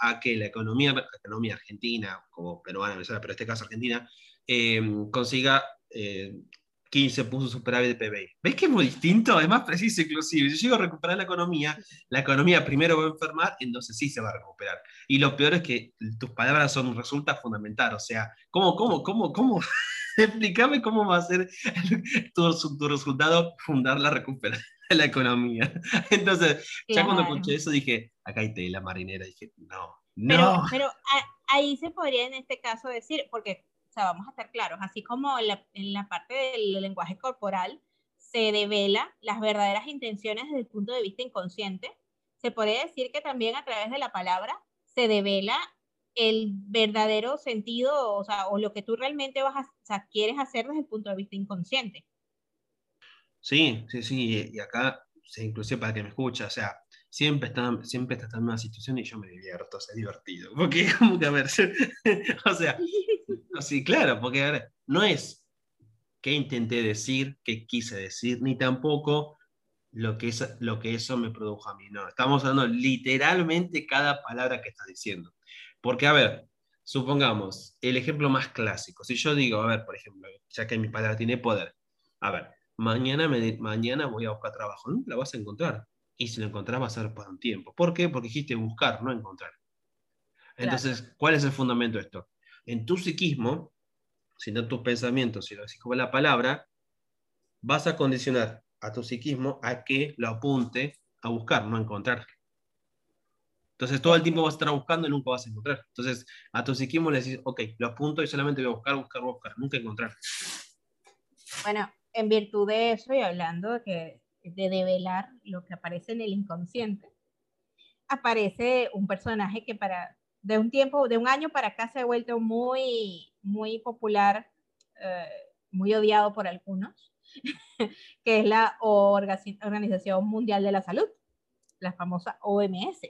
a, que la economía, economía argentina, como peruana, pero en este caso argentina, eh, consiga 15 puntos superávit de PBI. ¿Ves que es muy distinto? Es más preciso inclusive. Si yo llego a recuperar la economía, la economía primero va a enfermar, entonces sí se va a recuperar. Y lo peor es que tus palabras son resulta fundamental. O sea, ¿cómo, cómo, cómo, cómo? (laughs) Explícame cómo va a ser (laughs) tu, tu resultado fundar la recuperación de (laughs) la economía. Entonces, ya cuando escuché eso dije, acá hay tela marinera. Dije, no, no. Pero, pero ahí se podría en este caso decir, porque vamos a estar claros, así como en la, parte del lenguaje corporal se devela las verdaderas intenciones desde el punto de vista inconsciente, se puede decir que también a través de la palabra se devela el verdadero sentido, o sea, o lo que tú realmente vas a, o sea, quieres hacer desde el punto de vista inconsciente. Sí, sí, sí, y acá, inclusive para que me escucha, o sea, siempre está, siempre está en una situación y yo me divierto, o sea, es divertido, porque como que a ver, (laughs) o sea, (laughs) Sí, claro, porque no es qué intenté decir, qué quise decir, ni tampoco lo que, es, lo que eso me produjo a mí. No, estamos hablando literalmente cada palabra que estás diciendo. Porque, a ver, supongamos, el ejemplo más clásico, si yo digo, a ver, por ejemplo, ya que mi palabra tiene poder, a ver, mañana, me, mañana voy a buscar trabajo, nunca la vas a encontrar. Y si lo encontrás va a ser por un tiempo. ¿Por qué? Porque dijiste buscar, no encontrar. Entonces, ¿cuál es el fundamento de esto? en tu psiquismo, sino tus pensamientos, si lo decís como la palabra, vas a condicionar a tu psiquismo a que lo apunte a buscar, no a encontrar. Entonces todo el tiempo vas a estar buscando y nunca vas a encontrar. Entonces a tu psiquismo le decís, ok, lo apunto y solamente voy a buscar, buscar, buscar, nunca encontrar. Bueno, en virtud de eso y hablando de, que, de develar lo que aparece en el inconsciente, aparece un personaje que para de un tiempo, de un año para acá se ha vuelto muy, muy popular, eh, muy odiado por algunos, (laughs) que es la Organización Mundial de la Salud, la famosa OMS.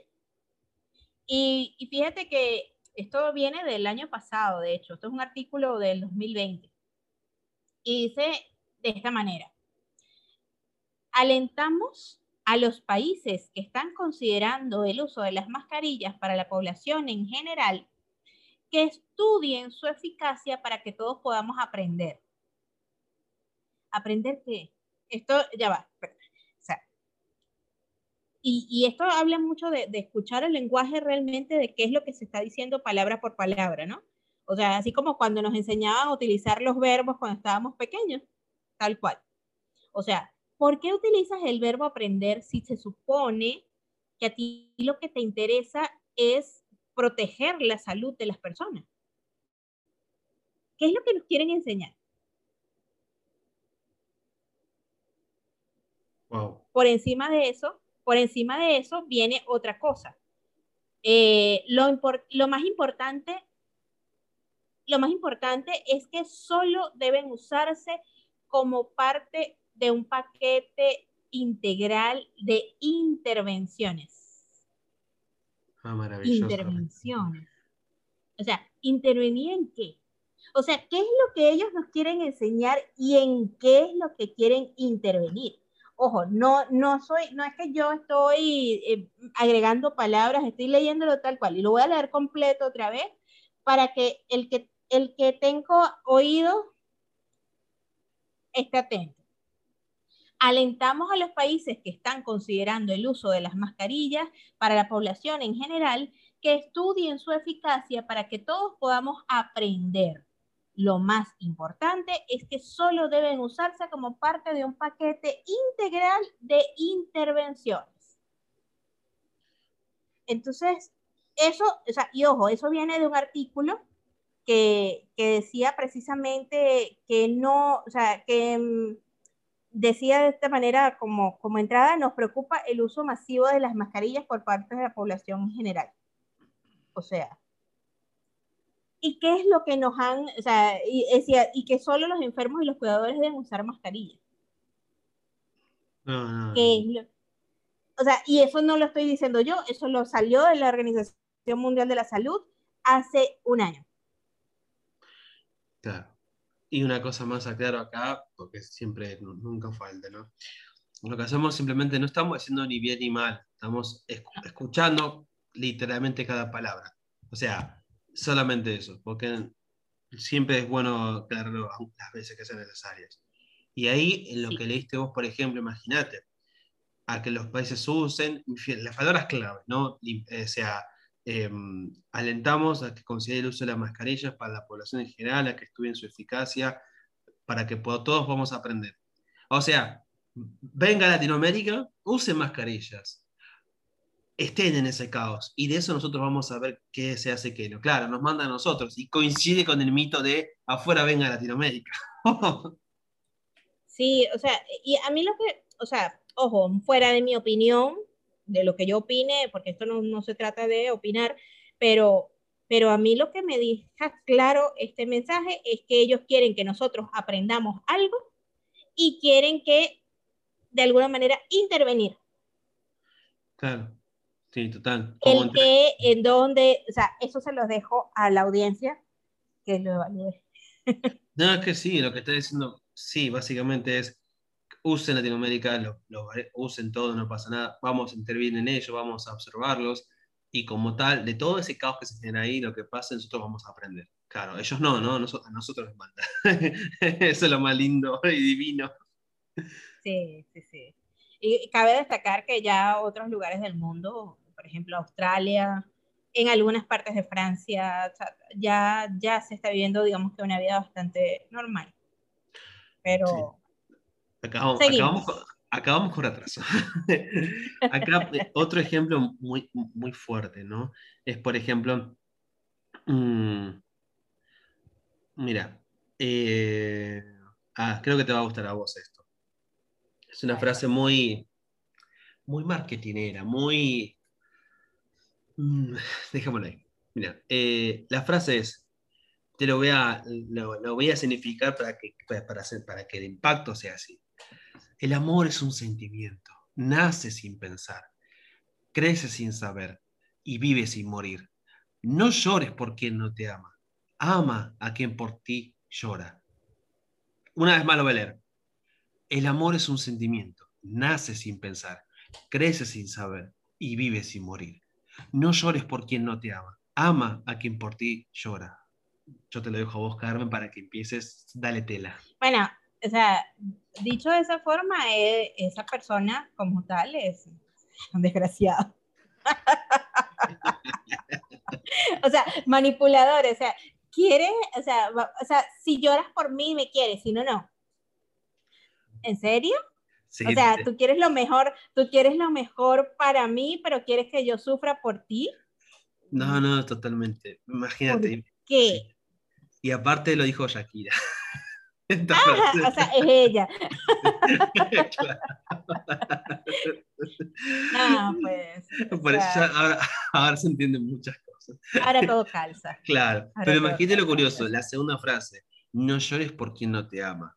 Y, y, fíjate que esto viene del año pasado, de hecho, esto es un artículo del 2020. Y dice de esta manera, alentamos a los países que están considerando el uso de las mascarillas para la población en general, que estudien su eficacia para que todos podamos aprender. ¿Aprender qué? Esto ya va. y, esto habla mucho de, de, escuchar el lenguaje realmente de qué es lo que se está diciendo palabra por palabra, ¿no? O sea, así como cuando nos enseñaban a utilizar los verbos cuando estábamos pequeños, tal cual. O sea, ¿Por qué utilizas el verbo aprender si se supone que a ti lo que te interesa es proteger la salud de las personas? ¿Qué es lo que nos quieren enseñar? Por encima de eso, por encima de eso viene otra cosa. Eh, lo, lo más importante lo más importante es que solo deben usarse como parte de un paquete integral de intervenciones. Ah, maravilloso. Intervenciones. O sea, ¿intervenir en qué? O sea, ¿qué es lo que ellos nos quieren enseñar y en qué es lo que quieren intervenir? Ojo, no, no soy, no es que yo estoy eh, agregando palabras, estoy leyéndolo tal cual y lo voy a leer completo otra vez para que el que, el que tengo oído esté atento. Alentamos a los países que están considerando el uso de las mascarillas para la población en general que estudien su eficacia para que todos podamos aprender. Lo más importante es que solo deben usarse como parte de un paquete integral de intervenciones. Entonces, eso, o sea, y ojo, eso viene de un artículo que, que decía precisamente que no, o sea, que mm, decía de esta manera como, como entrada, nos preocupa el uso masivo de las mascarillas por parte de la población en general. O sea, ¿y qué es lo que nos han, o sea, y, y que solo los enfermos y los cuidadores deben usar mascarillas? No, no, o sea, y eso no lo estoy diciendo yo, eso lo salió de la Organización Mundial de la Salud hace un año. Claro. Y una cosa más aclaro acá, porque siempre, nunca falta, ¿no? Lo que hacemos simplemente no estamos haciendo ni bien ni mal, estamos escuchando literalmente cada palabra. O sea, solamente eso, porque siempre es bueno aclararlo las veces que sean necesarias. Y ahí, en lo que leíste vos, por ejemplo, imagínate, a que los países usen las palabras clave, ¿no? O sea, Em, alentamos a que considere el uso de las mascarillas para la población en general, a que estudien su eficacia, para que todos a aprender. O sea, venga a Latinoamérica, usen mascarillas, estén en ese caos, y de eso nosotros vamos a ver qué se hace, qué no. Claro, nos manda a nosotros, y coincide con el mito de afuera venga a Latinoamérica. (laughs) sí, o sea, y a mí lo que, o sea, ojo, fuera de mi opinión, de lo que yo opine, porque esto no, no se trata de opinar, pero, pero a mí lo que me deja claro este mensaje es que ellos quieren que nosotros aprendamos algo y quieren que, de alguna manera, intervenir. Claro, sí, total. El que, en donde, o sea, eso se los dejo a la audiencia que lo evalúe. No, es que sí, lo que está diciendo, sí, básicamente es usen Latinoamérica, lo, usen todo, no pasa nada, vamos a intervenir en ello, vamos a observarlos y como tal, de todo ese caos que se tiene ahí, lo que pasa, nosotros vamos a aprender. Claro, ellos no, ¿no? a nosotros nos manda. (laughs) Eso es lo más lindo y divino. Sí, sí, sí. Y cabe destacar que ya otros lugares del mundo, por ejemplo Australia, en algunas partes de Francia, ya, ya se está viviendo, digamos que una vida bastante normal. Pero, Acabamos, acabamos, con, retraso. (laughs) Acá otro ejemplo muy, muy fuerte, ¿no? Es, por ejemplo, mm, mira, eh, ah, creo que te va a gustar a vos esto. Es una frase muy, muy marketinera, muy... Mm, dejémoslo ahí. Mira, eh, la frase es, te lo voy a, lo, voy a significar para que, para, hacer, para que el impacto sea así. El amor es un sentimiento, nace sin pensar, crece sin saber y vive sin morir. No llores por quien no te ama, ama a quien por ti llora. Una vez más lo voy a leer. El amor es un sentimiento, nace sin pensar, crece sin saber y vive sin morir. No llores por quien no te ama, ama a quien por ti llora. Yo te lo dejo a vos, Carmen, para que empieces, dale tela. Bueno, o sea, dicho de esa forma, eh, esa persona como tal es un desgraciado. (laughs) o sea, manipulador, o sea, quiere, o sea, o sea, si lloras por mí, me quieres, si no, no. ¿En serio? o sea, tú quieres lo mejor, tú quieres lo mejor para mí, pero quieres que yo sufra por ti. No, no, totalmente. Imagínate. ¿Qué? Y aparte lo dijo Shakira. (laughs) Ah, o sea, es ella. (laughs) no, pues. Por eso ahora, se entienden muchas cosas. Ahora todo calza. Claro, pero imagínate lo curioso, la segunda frase, no llores por quien no te ama,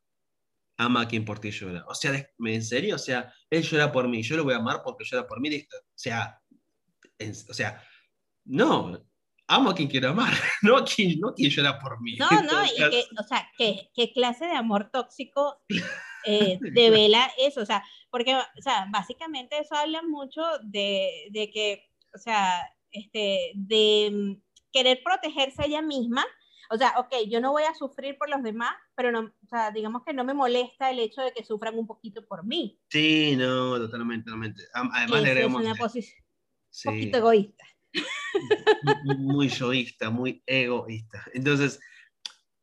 ama a quien por ti llora. O sea, ¿en serio? O sea, él llora por mí, yo lo voy a amar porque llora por mí, O sea, o sea, no, amo a quien quiero amar, (laughs) no a quien, no quien llora por mí. No, no, y que, o sea, ¿qué, qué clase de amor tóxico (laughs) eh, devela eso? O sea, porque, o sea, básicamente eso habla mucho de, de que, o sea, este, de mm, querer protegerse ella misma. O sea, ok, yo no voy a sufrir por los demás, pero no, o sea, digamos que no me molesta el hecho de que sufran un poquito por mí. Sí, no, totalmente, totalmente. Además, le agregamos. Es una posición un poquito egoísta. Muy yoísta, muy egoísta. Entonces,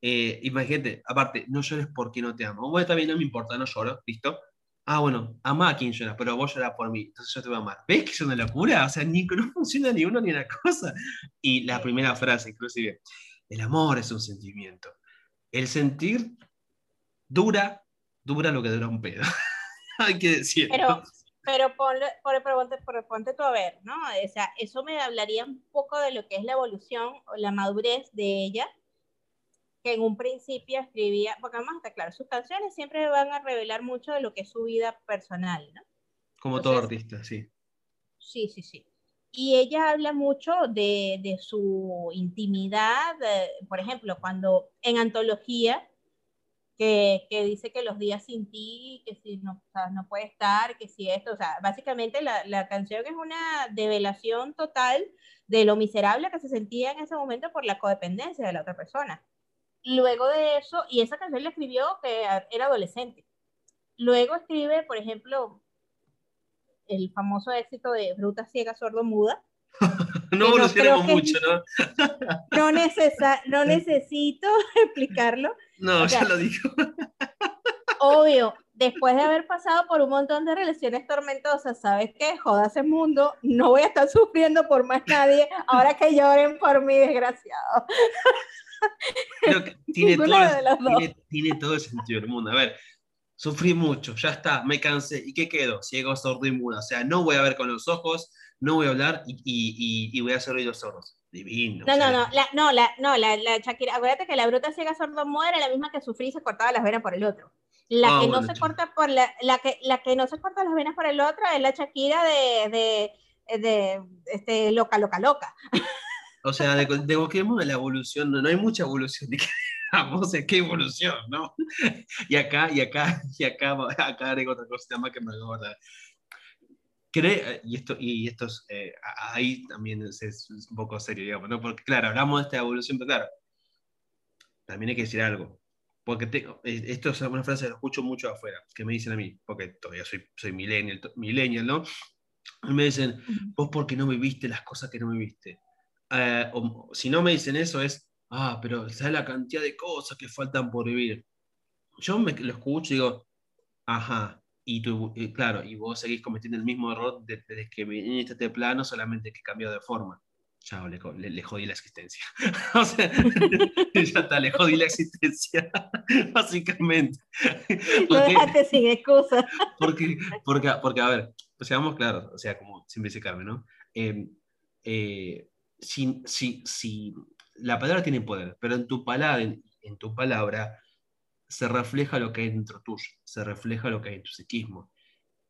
eh, imagínate, aparte, no llores porque no te amo. Bueno, también no me importa, no lloro, ¿listo? Ah, bueno, ama a quien llora, pero vos lloras por mí, entonces yo te voy a amar. ¿Ves que es una locura? O sea, ni, no funciona ni uno ni una cosa. Y la primera frase, inclusive, el amor es un sentimiento. El sentir dura, dura lo que dura un pedo. (laughs) Hay que decirlo. Pero ponle, por, ponte, por, ponte tú a ver, ¿no? O sea, eso me hablaría un poco de lo que es la evolución o la madurez de ella, que en un principio escribía, porque además está claro, sus canciones siempre van a revelar mucho de lo que es su vida personal, ¿no? Como todo artista, sí. Sí, sí, sí. Y ella habla mucho de, de su intimidad, por ejemplo, cuando en antología que, que, dice que los días sin ti, que si no, o sea, no puede estar, que si esto, o sea, básicamente la, la, canción es una develación total de lo miserable que se sentía en ese momento por la codependencia de la otra persona. Luego de eso, y esa canción la escribió que era adolescente. Luego escribe, por ejemplo, el famoso éxito de Bruta Ciega Sordo Muda. (laughs) (laughs) no evolucionemos mucho, ¿no? (laughs) no, necesa no necesito (laughs) explicarlo no, ya lo dijo. obvio, después de haber pasado por un montón de relaciones tormentosas, ¿sabes qué? Jodas el mundo, no voy a estar sufriendo por más nadie, ahora que lloren por mí, desgraciado. tiene, todo, tiene, todo el sentido del mundo. A ver, sufrí mucho, ya está, me cansé. ¿Y qué quedo? Ciego, sordo y mudo. O sea, no voy a ver con los ojos, no voy a hablar y, y, y voy a hacer oídos sordos. Divino. No, no, no, la, no, la, no, la, la Shakira, acuérdate que la bruta ciega sordo muere, la misma que sufrí y se cortaba las venas por el otro. La ah, que no se corta por la, la que, la que no se corta las venas por el otro es la Shakira de, de, de este, loca, loca, loca. O sea, de, de, de la evolución, no, no hay mucha evolución, (laughs) vamos, qué evolución, ¿no? (laughs) Y acá, y acá, y acá, acá agrego otra cosa más que me acuerdo cree, y esto, y esto es, eh, ahí también es, un poco serio, digamos, ¿no? Porque claro, hablamos de esta evolución, pero claro, también hay que decir algo. Porque tengo, esto es una frase que escucho mucho afuera, que me dicen a mí, porque todavía soy, soy millennial, millennial, ¿no? Y me dicen, vos porque no viviste las cosas que no viviste. Eh, o, si no me dicen eso es, ah, pero ¿sabes la cantidad de cosas que faltan por vivir? Yo me, lo escucho y digo, ajá, y tú, claro, y vos seguís cometiendo el mismo error desde que viniste este plano, solamente que cambió de forma. Chao, le, le, jodí la existencia. (laughs) o sea, (laughs) ya está, le jodí la existencia, (laughs) básicamente. no dejaste sin excusa. porque, porque, porque, a ver, pues seamos claros, o sea, como siempre dice Carmen, ¿no? Em, eh, si, si, si, la palabra tiene poder, pero en tu palabra, en tu palabra se refleja lo que hay dentro tuyo, se refleja lo que hay en tu psiquismo.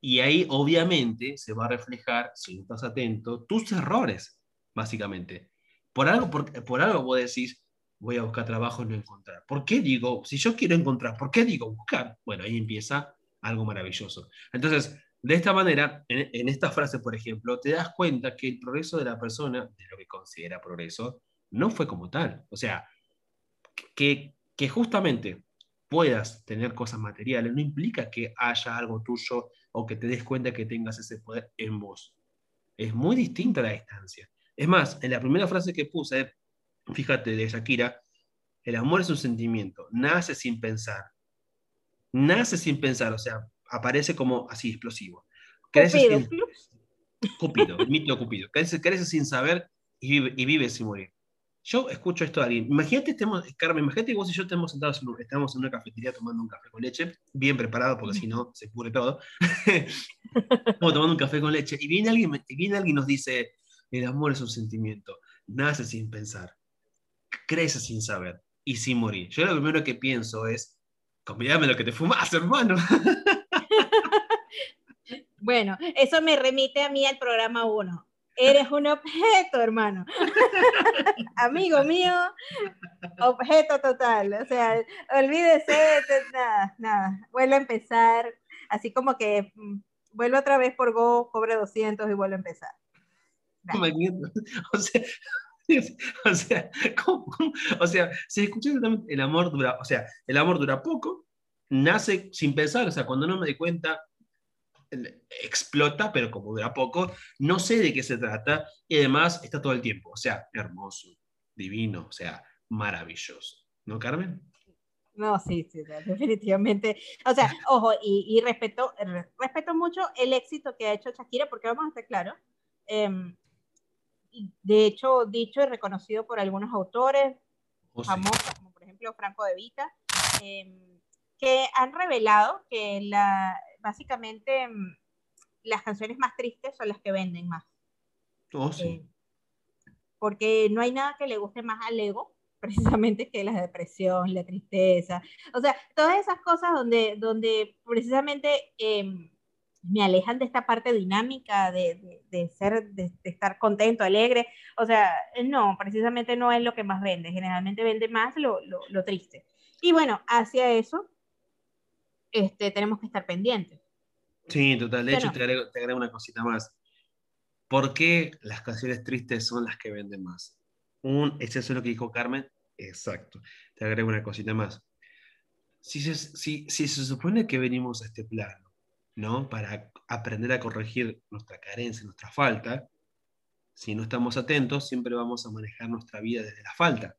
Y ahí obviamente se va a reflejar, si no estás atento, tus errores, básicamente. Por algo, por, algo vos decís, voy a buscar trabajo y no encontrar. ¿Por qué digo, si yo quiero encontrar, ¿por qué digo buscar? Bueno, ahí empieza algo maravilloso. Entonces, de esta manera, en, en, esta frase, por ejemplo, te das cuenta que el progreso de la persona, de lo que considera progreso, no fue como tal. O sea, que, que justamente puedas tener cosas materiales, no implica que haya algo tuyo o que te des cuenta que tengas ese poder en vos. Es muy distinta la distancia. Es más, en la primera frase que puse, fíjate, de Shakira, el amor es un sentimiento, nace sin pensar. Nace sin pensar, o sea, aparece como así explosivo. Crece Cupido. Sin, Cupido, el mito Cupido. Crece, crece sin saber y vive, y vive sin morir. Yo escucho esto de alguien. Imagínate, estemos, Carmen, imagínate que vos y yo estamos sentados en, estamos en una cafetería tomando un café con leche, bien preparado, porque si no se pudre todo. (laughs) estamos tomando un café con leche y viene alguien, y viene alguien nos dice: el amor es un sentimiento. nace sin pensar, crece sin saber y sin morir. Yo lo primero que pienso es, convídame lo que te fumas, hermano. (laughs) (laughs) Bueno, eso me remite a mí al programa 1. Eres un objeto, hermano. (laughs) Amigo mío, objeto total. O sea, olvídese de nada, nada. Vuelve a empezar, así como que mm, vuelve otra vez por Go, cobre 200 y vuelve a empezar. (laughs) O sea, (laughs) o sea, ¿cómo, o sea, se escucha el amor dura, o sea, el amor dura poco, nace sin pensar, o sea, cuando no me di cuenta, explota, pero como dura poco, no sé de qué se trata y además está todo el tiempo, o sea, hermoso, divino, o sea, maravilloso, ¿no, Carmen? No, sí, sí, definitivamente. O sea, (laughs) ojo, y, respeto, respeto mucho el éxito que ha hecho Shakira, porque vamos a estar claros, em, de hecho, dicho y reconocido por algunos autores oh, famosos, como por ejemplo Franco de Vita, em, que han revelado que la, básicamente em, las canciones más tristes son las que venden más. Oh, sí. Eh, porque no hay nada que le guste más al ego, (laughs) precisamente, que la depresión, la tristeza. O sea, todas esas cosas donde, donde precisamente em, me alejan de esta parte dinámica de, de, ser, de, estar contento, alegre. O sea, no, precisamente no es lo que más vende. Generalmente vende más lo, lo, lo triste. Y bueno, hacia eso este, tenemos que estar pendientes. Sí, total. De hecho, te, agrego, te agrego una cosita más. ¿Por qué las canciones tristes son las que venden más? Un, ¿Es eso lo que dijo Carmen? Exacto. Te agrego una cosita más. Si se, si, si se supone que venimos a este plano ¿no? Para aprender a corregir nuestra carencia, nuestra falta, si no estamos atentos, siempre vamos a manejar nuestra vida desde la falta.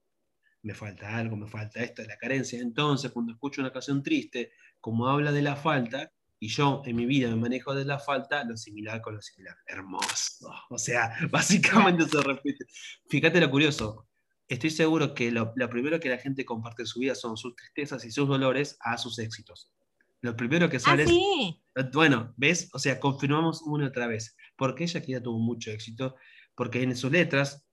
Me falta algo, me falta esto, la carencia. Entonces, cuando escucho una canción triste, como habla de la falta, y yo en mi vida me manejo de la falta, lo similar con lo similar. Hermoso. O sea, (laughs) básicamente se repite. Fíjate lo curioso. Estoy seguro que lo, lo primero que la gente comparte en su vida son sus tristezas y sus dolores a sus éxitos. Lo primero que sale ah, sí. es, bueno, ¿ves? O sea, confirmamos una y otra vez. Porque ella ya tuvo mucho éxito, porque en sus letras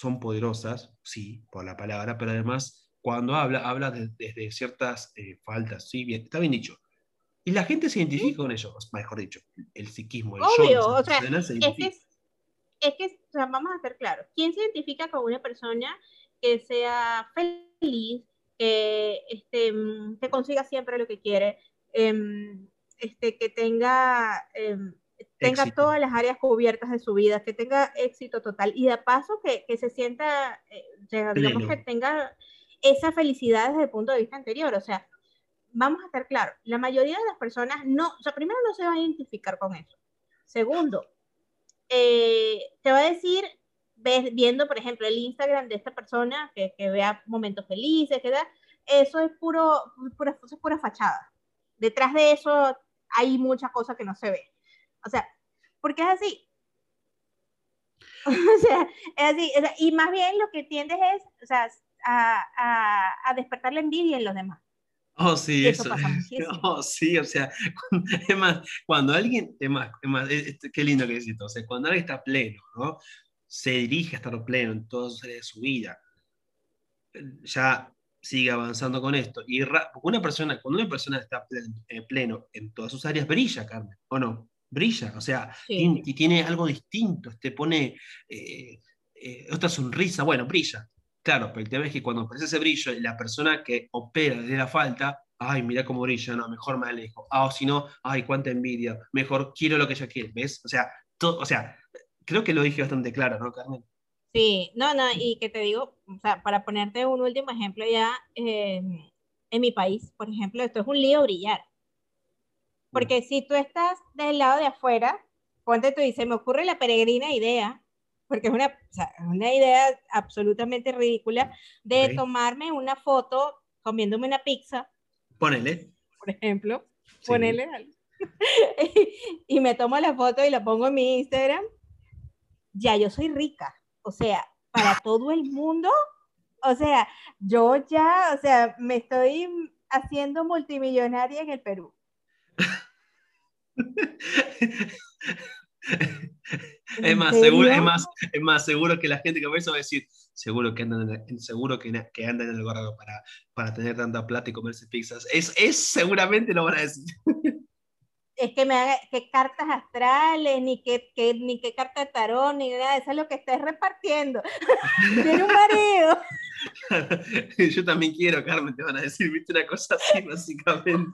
son poderosas, sí, por la palabra, pero además cuando habla, habla desde ciertas eh, faltas, sí, bien, está bien dicho. Y la gente se identifica con ello, mejor dicho, el psiquismo, el Obvio, o sea, es que, es que o sea, vamos a ser claros, ¿quién se identifica con una persona que sea feliz, que, este, mm, que consiga siempre lo que quiere, Em, este, que tenga, em, tenga todas las áreas cubiertas de su vida, que tenga éxito total y de paso que, que se sienta, eh, digamos que tenga esa felicidad desde el punto de vista anterior. O sea, vamos a estar claros, la mayoría de las personas no, o sea, primero no se va a identificar con eso. Segundo, eh, te va a decir, ves, viendo, por ejemplo, el Instagram de esta persona que, que vea momentos felices, que da, eso es puro, pura, eso es pura fachada detrás de eso hay muchas cosas que no se ve. O sea, porque es así. (laughs) o sea, es así. y más bien lo que tiendes es, o sea, a, a, a despertar la envidia en los demás. Oh, sí, eso, pasa (laughs) muchísimo. Oh, sí, o sea, es más, cuando alguien, es más, es más qué lindo que decís, o sea, cuando alguien está pleno, ¿no? Se dirige a estar pleno en todas las áreas de su vida, ya sigue avanzando con esto. Y una persona, cuando una persona está en pleno en todas sus áreas, brilla, Carmen, ¿o no? Brilla, o sea, y, tiene algo distinto, te pone eh, eh, otra sonrisa, bueno, brilla. Claro, pero el tema es que cuando aparece ese brillo, la persona que opera de la falta, ay, mira cómo brilla, no, mejor me alejo. Ah, o si no, ay, cuánta envidia, mejor quiero lo que ella quiere, ¿ves? O sea, todo, o sea, creo que lo dije bastante claro, ¿no, Carmen? Sí, no, no, y que te digo, o sea, para ponerte un último ejemplo ya, em, en mi país, por ejemplo, esto es un lío brillar. Porque si tú estás del lado de afuera, ponte tú y se me ocurre la peregrina idea, porque es una, o sea, una idea absolutamente ridícula, de tomarme una foto comiéndome una pizza. Ponele. Por ejemplo, ponele (laughs) y me tomo la foto y la pongo en mi Instagram. Ya yo soy rica o sea, para (laughs) todo el mundo, o sea, yo ya, o sea, me estoy haciendo multimillonaria en el Perú. (laughs) Es más, seguro, es, más, es más seguro que la gente que ve eso va a decir, seguro que andan en, el, seguro que, que andan en el gorro para, para tener tanta plata y comerse pizzas. Es, es seguramente lo van a decir. (laughs) Es que me haga qué cartas astrales, ni qué, ni qué carta de tarón, ni nada, eso es lo que estás repartiendo. (laughs) Tiene un marido. (laughs) Yo también quiero, Carmen, te van a decir, viste una cosa así, básicamente.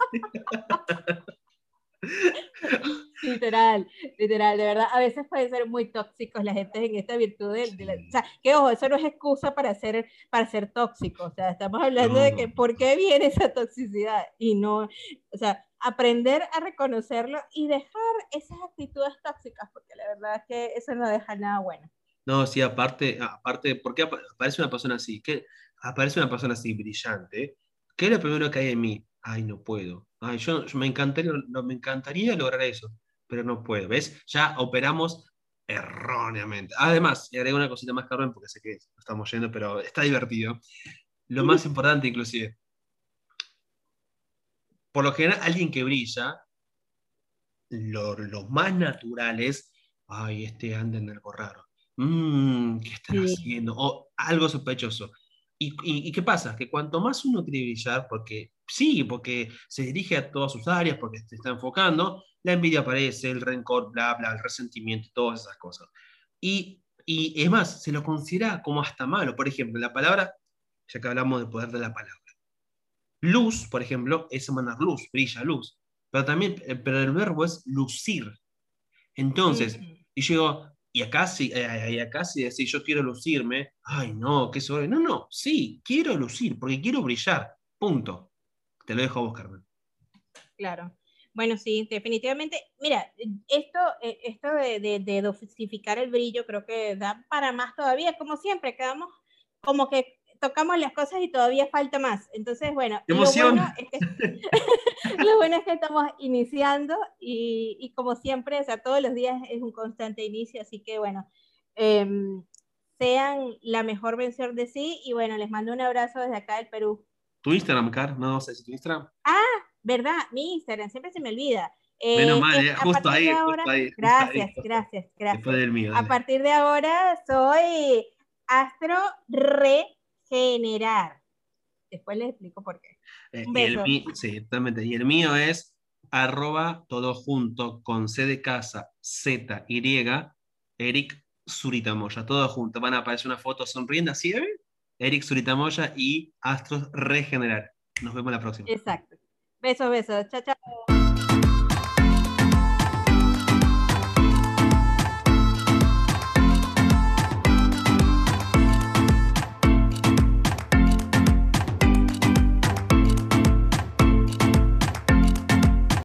(laughs) literal, literal, de verdad, a veces pueden ser muy tóxicos la gente en esta virtud de, la, o sea, que ojo, eso no es excusa para ser, para ser tóxico, o sea, estamos hablando de que por qué viene esa toxicidad y no, o sea, aprender a reconocerlo y dejar esas actitudes tóxicas, porque la verdad es que eso no deja nada bueno. No, sí, aparte, aparte, ¿por qué aparece una persona así? ¿Qué? Aparece una persona así brillante, ¿qué es lo primero que hay en mí? Ay, no puedo. Ay, yo, me, encantaría, me encantaría lograr eso, pero no puedo. ¿Ves? Ya operamos erróneamente. Además, y agrego una cosita más, Carmen, porque sé que estamos yendo, pero está divertido. Lo más importante, inclusive, por lo general, alguien que brilla, lo, más natural es, ay, este anda en algo raro. Mm, ¿Qué están haciendo? O algo sospechoso. ¿Y, qué pasa? Que cuanto más uno quiere brillar, porque sí, porque se dirige a todas sus áreas, porque se está enfocando, la envidia aparece, el rencor, bla, bla, el resentimiento, todas esas cosas. Y, y es más, se lo considera como hasta malo. Por ejemplo, la palabra, ya que hablamos del poder de la palabra. Luz, por ejemplo, es emanar luz, brilla luz. Pero también, eh, pero el verbo es lucir. Entonces, y yo digo, y acá sí, eh, y acá sí decir yo quiero lucirme, ay no, qué suave. No, no, sí, quiero lucir, porque quiero brillar, punto. Te lo dejo a vos, Carmen. Claro. Bueno, sí, definitivamente. Mira, esto, eh, esto de, de, dosificar el brillo creo que da para más todavía. Como siempre, quedamos como que tocamos las cosas y todavía falta más. Entonces, bueno, lo bueno, es que, (laughs) lo bueno, es que, estamos iniciando y, y, como siempre, o sea, todos los días es un constante inicio, así que bueno, em, sean la mejor versión de sí y bueno, les mando un abrazo desde acá del Perú. ¿Tu Instagram, Car? No, sé si tu Instagram. Ah, verdad, mi Instagram, siempre se me olvida. Menos mal, eh, justo, ahí, justo, ahí, Gracias, gracias, gracias. Mío. A partir de ahora soy Astro Re generar. Después les explico por qué. Eh, sí, totalmente. Y el mío es arroba todo junto con C de casa, Z, Y, Eric Suritamoya. Todo junto. Van a aparecer una foto sonriendo así, ¿eh? Eric Suritamoya y Astros Regenerar. Nos vemos la próxima. Exacto. Besos, besos. Chao, chao.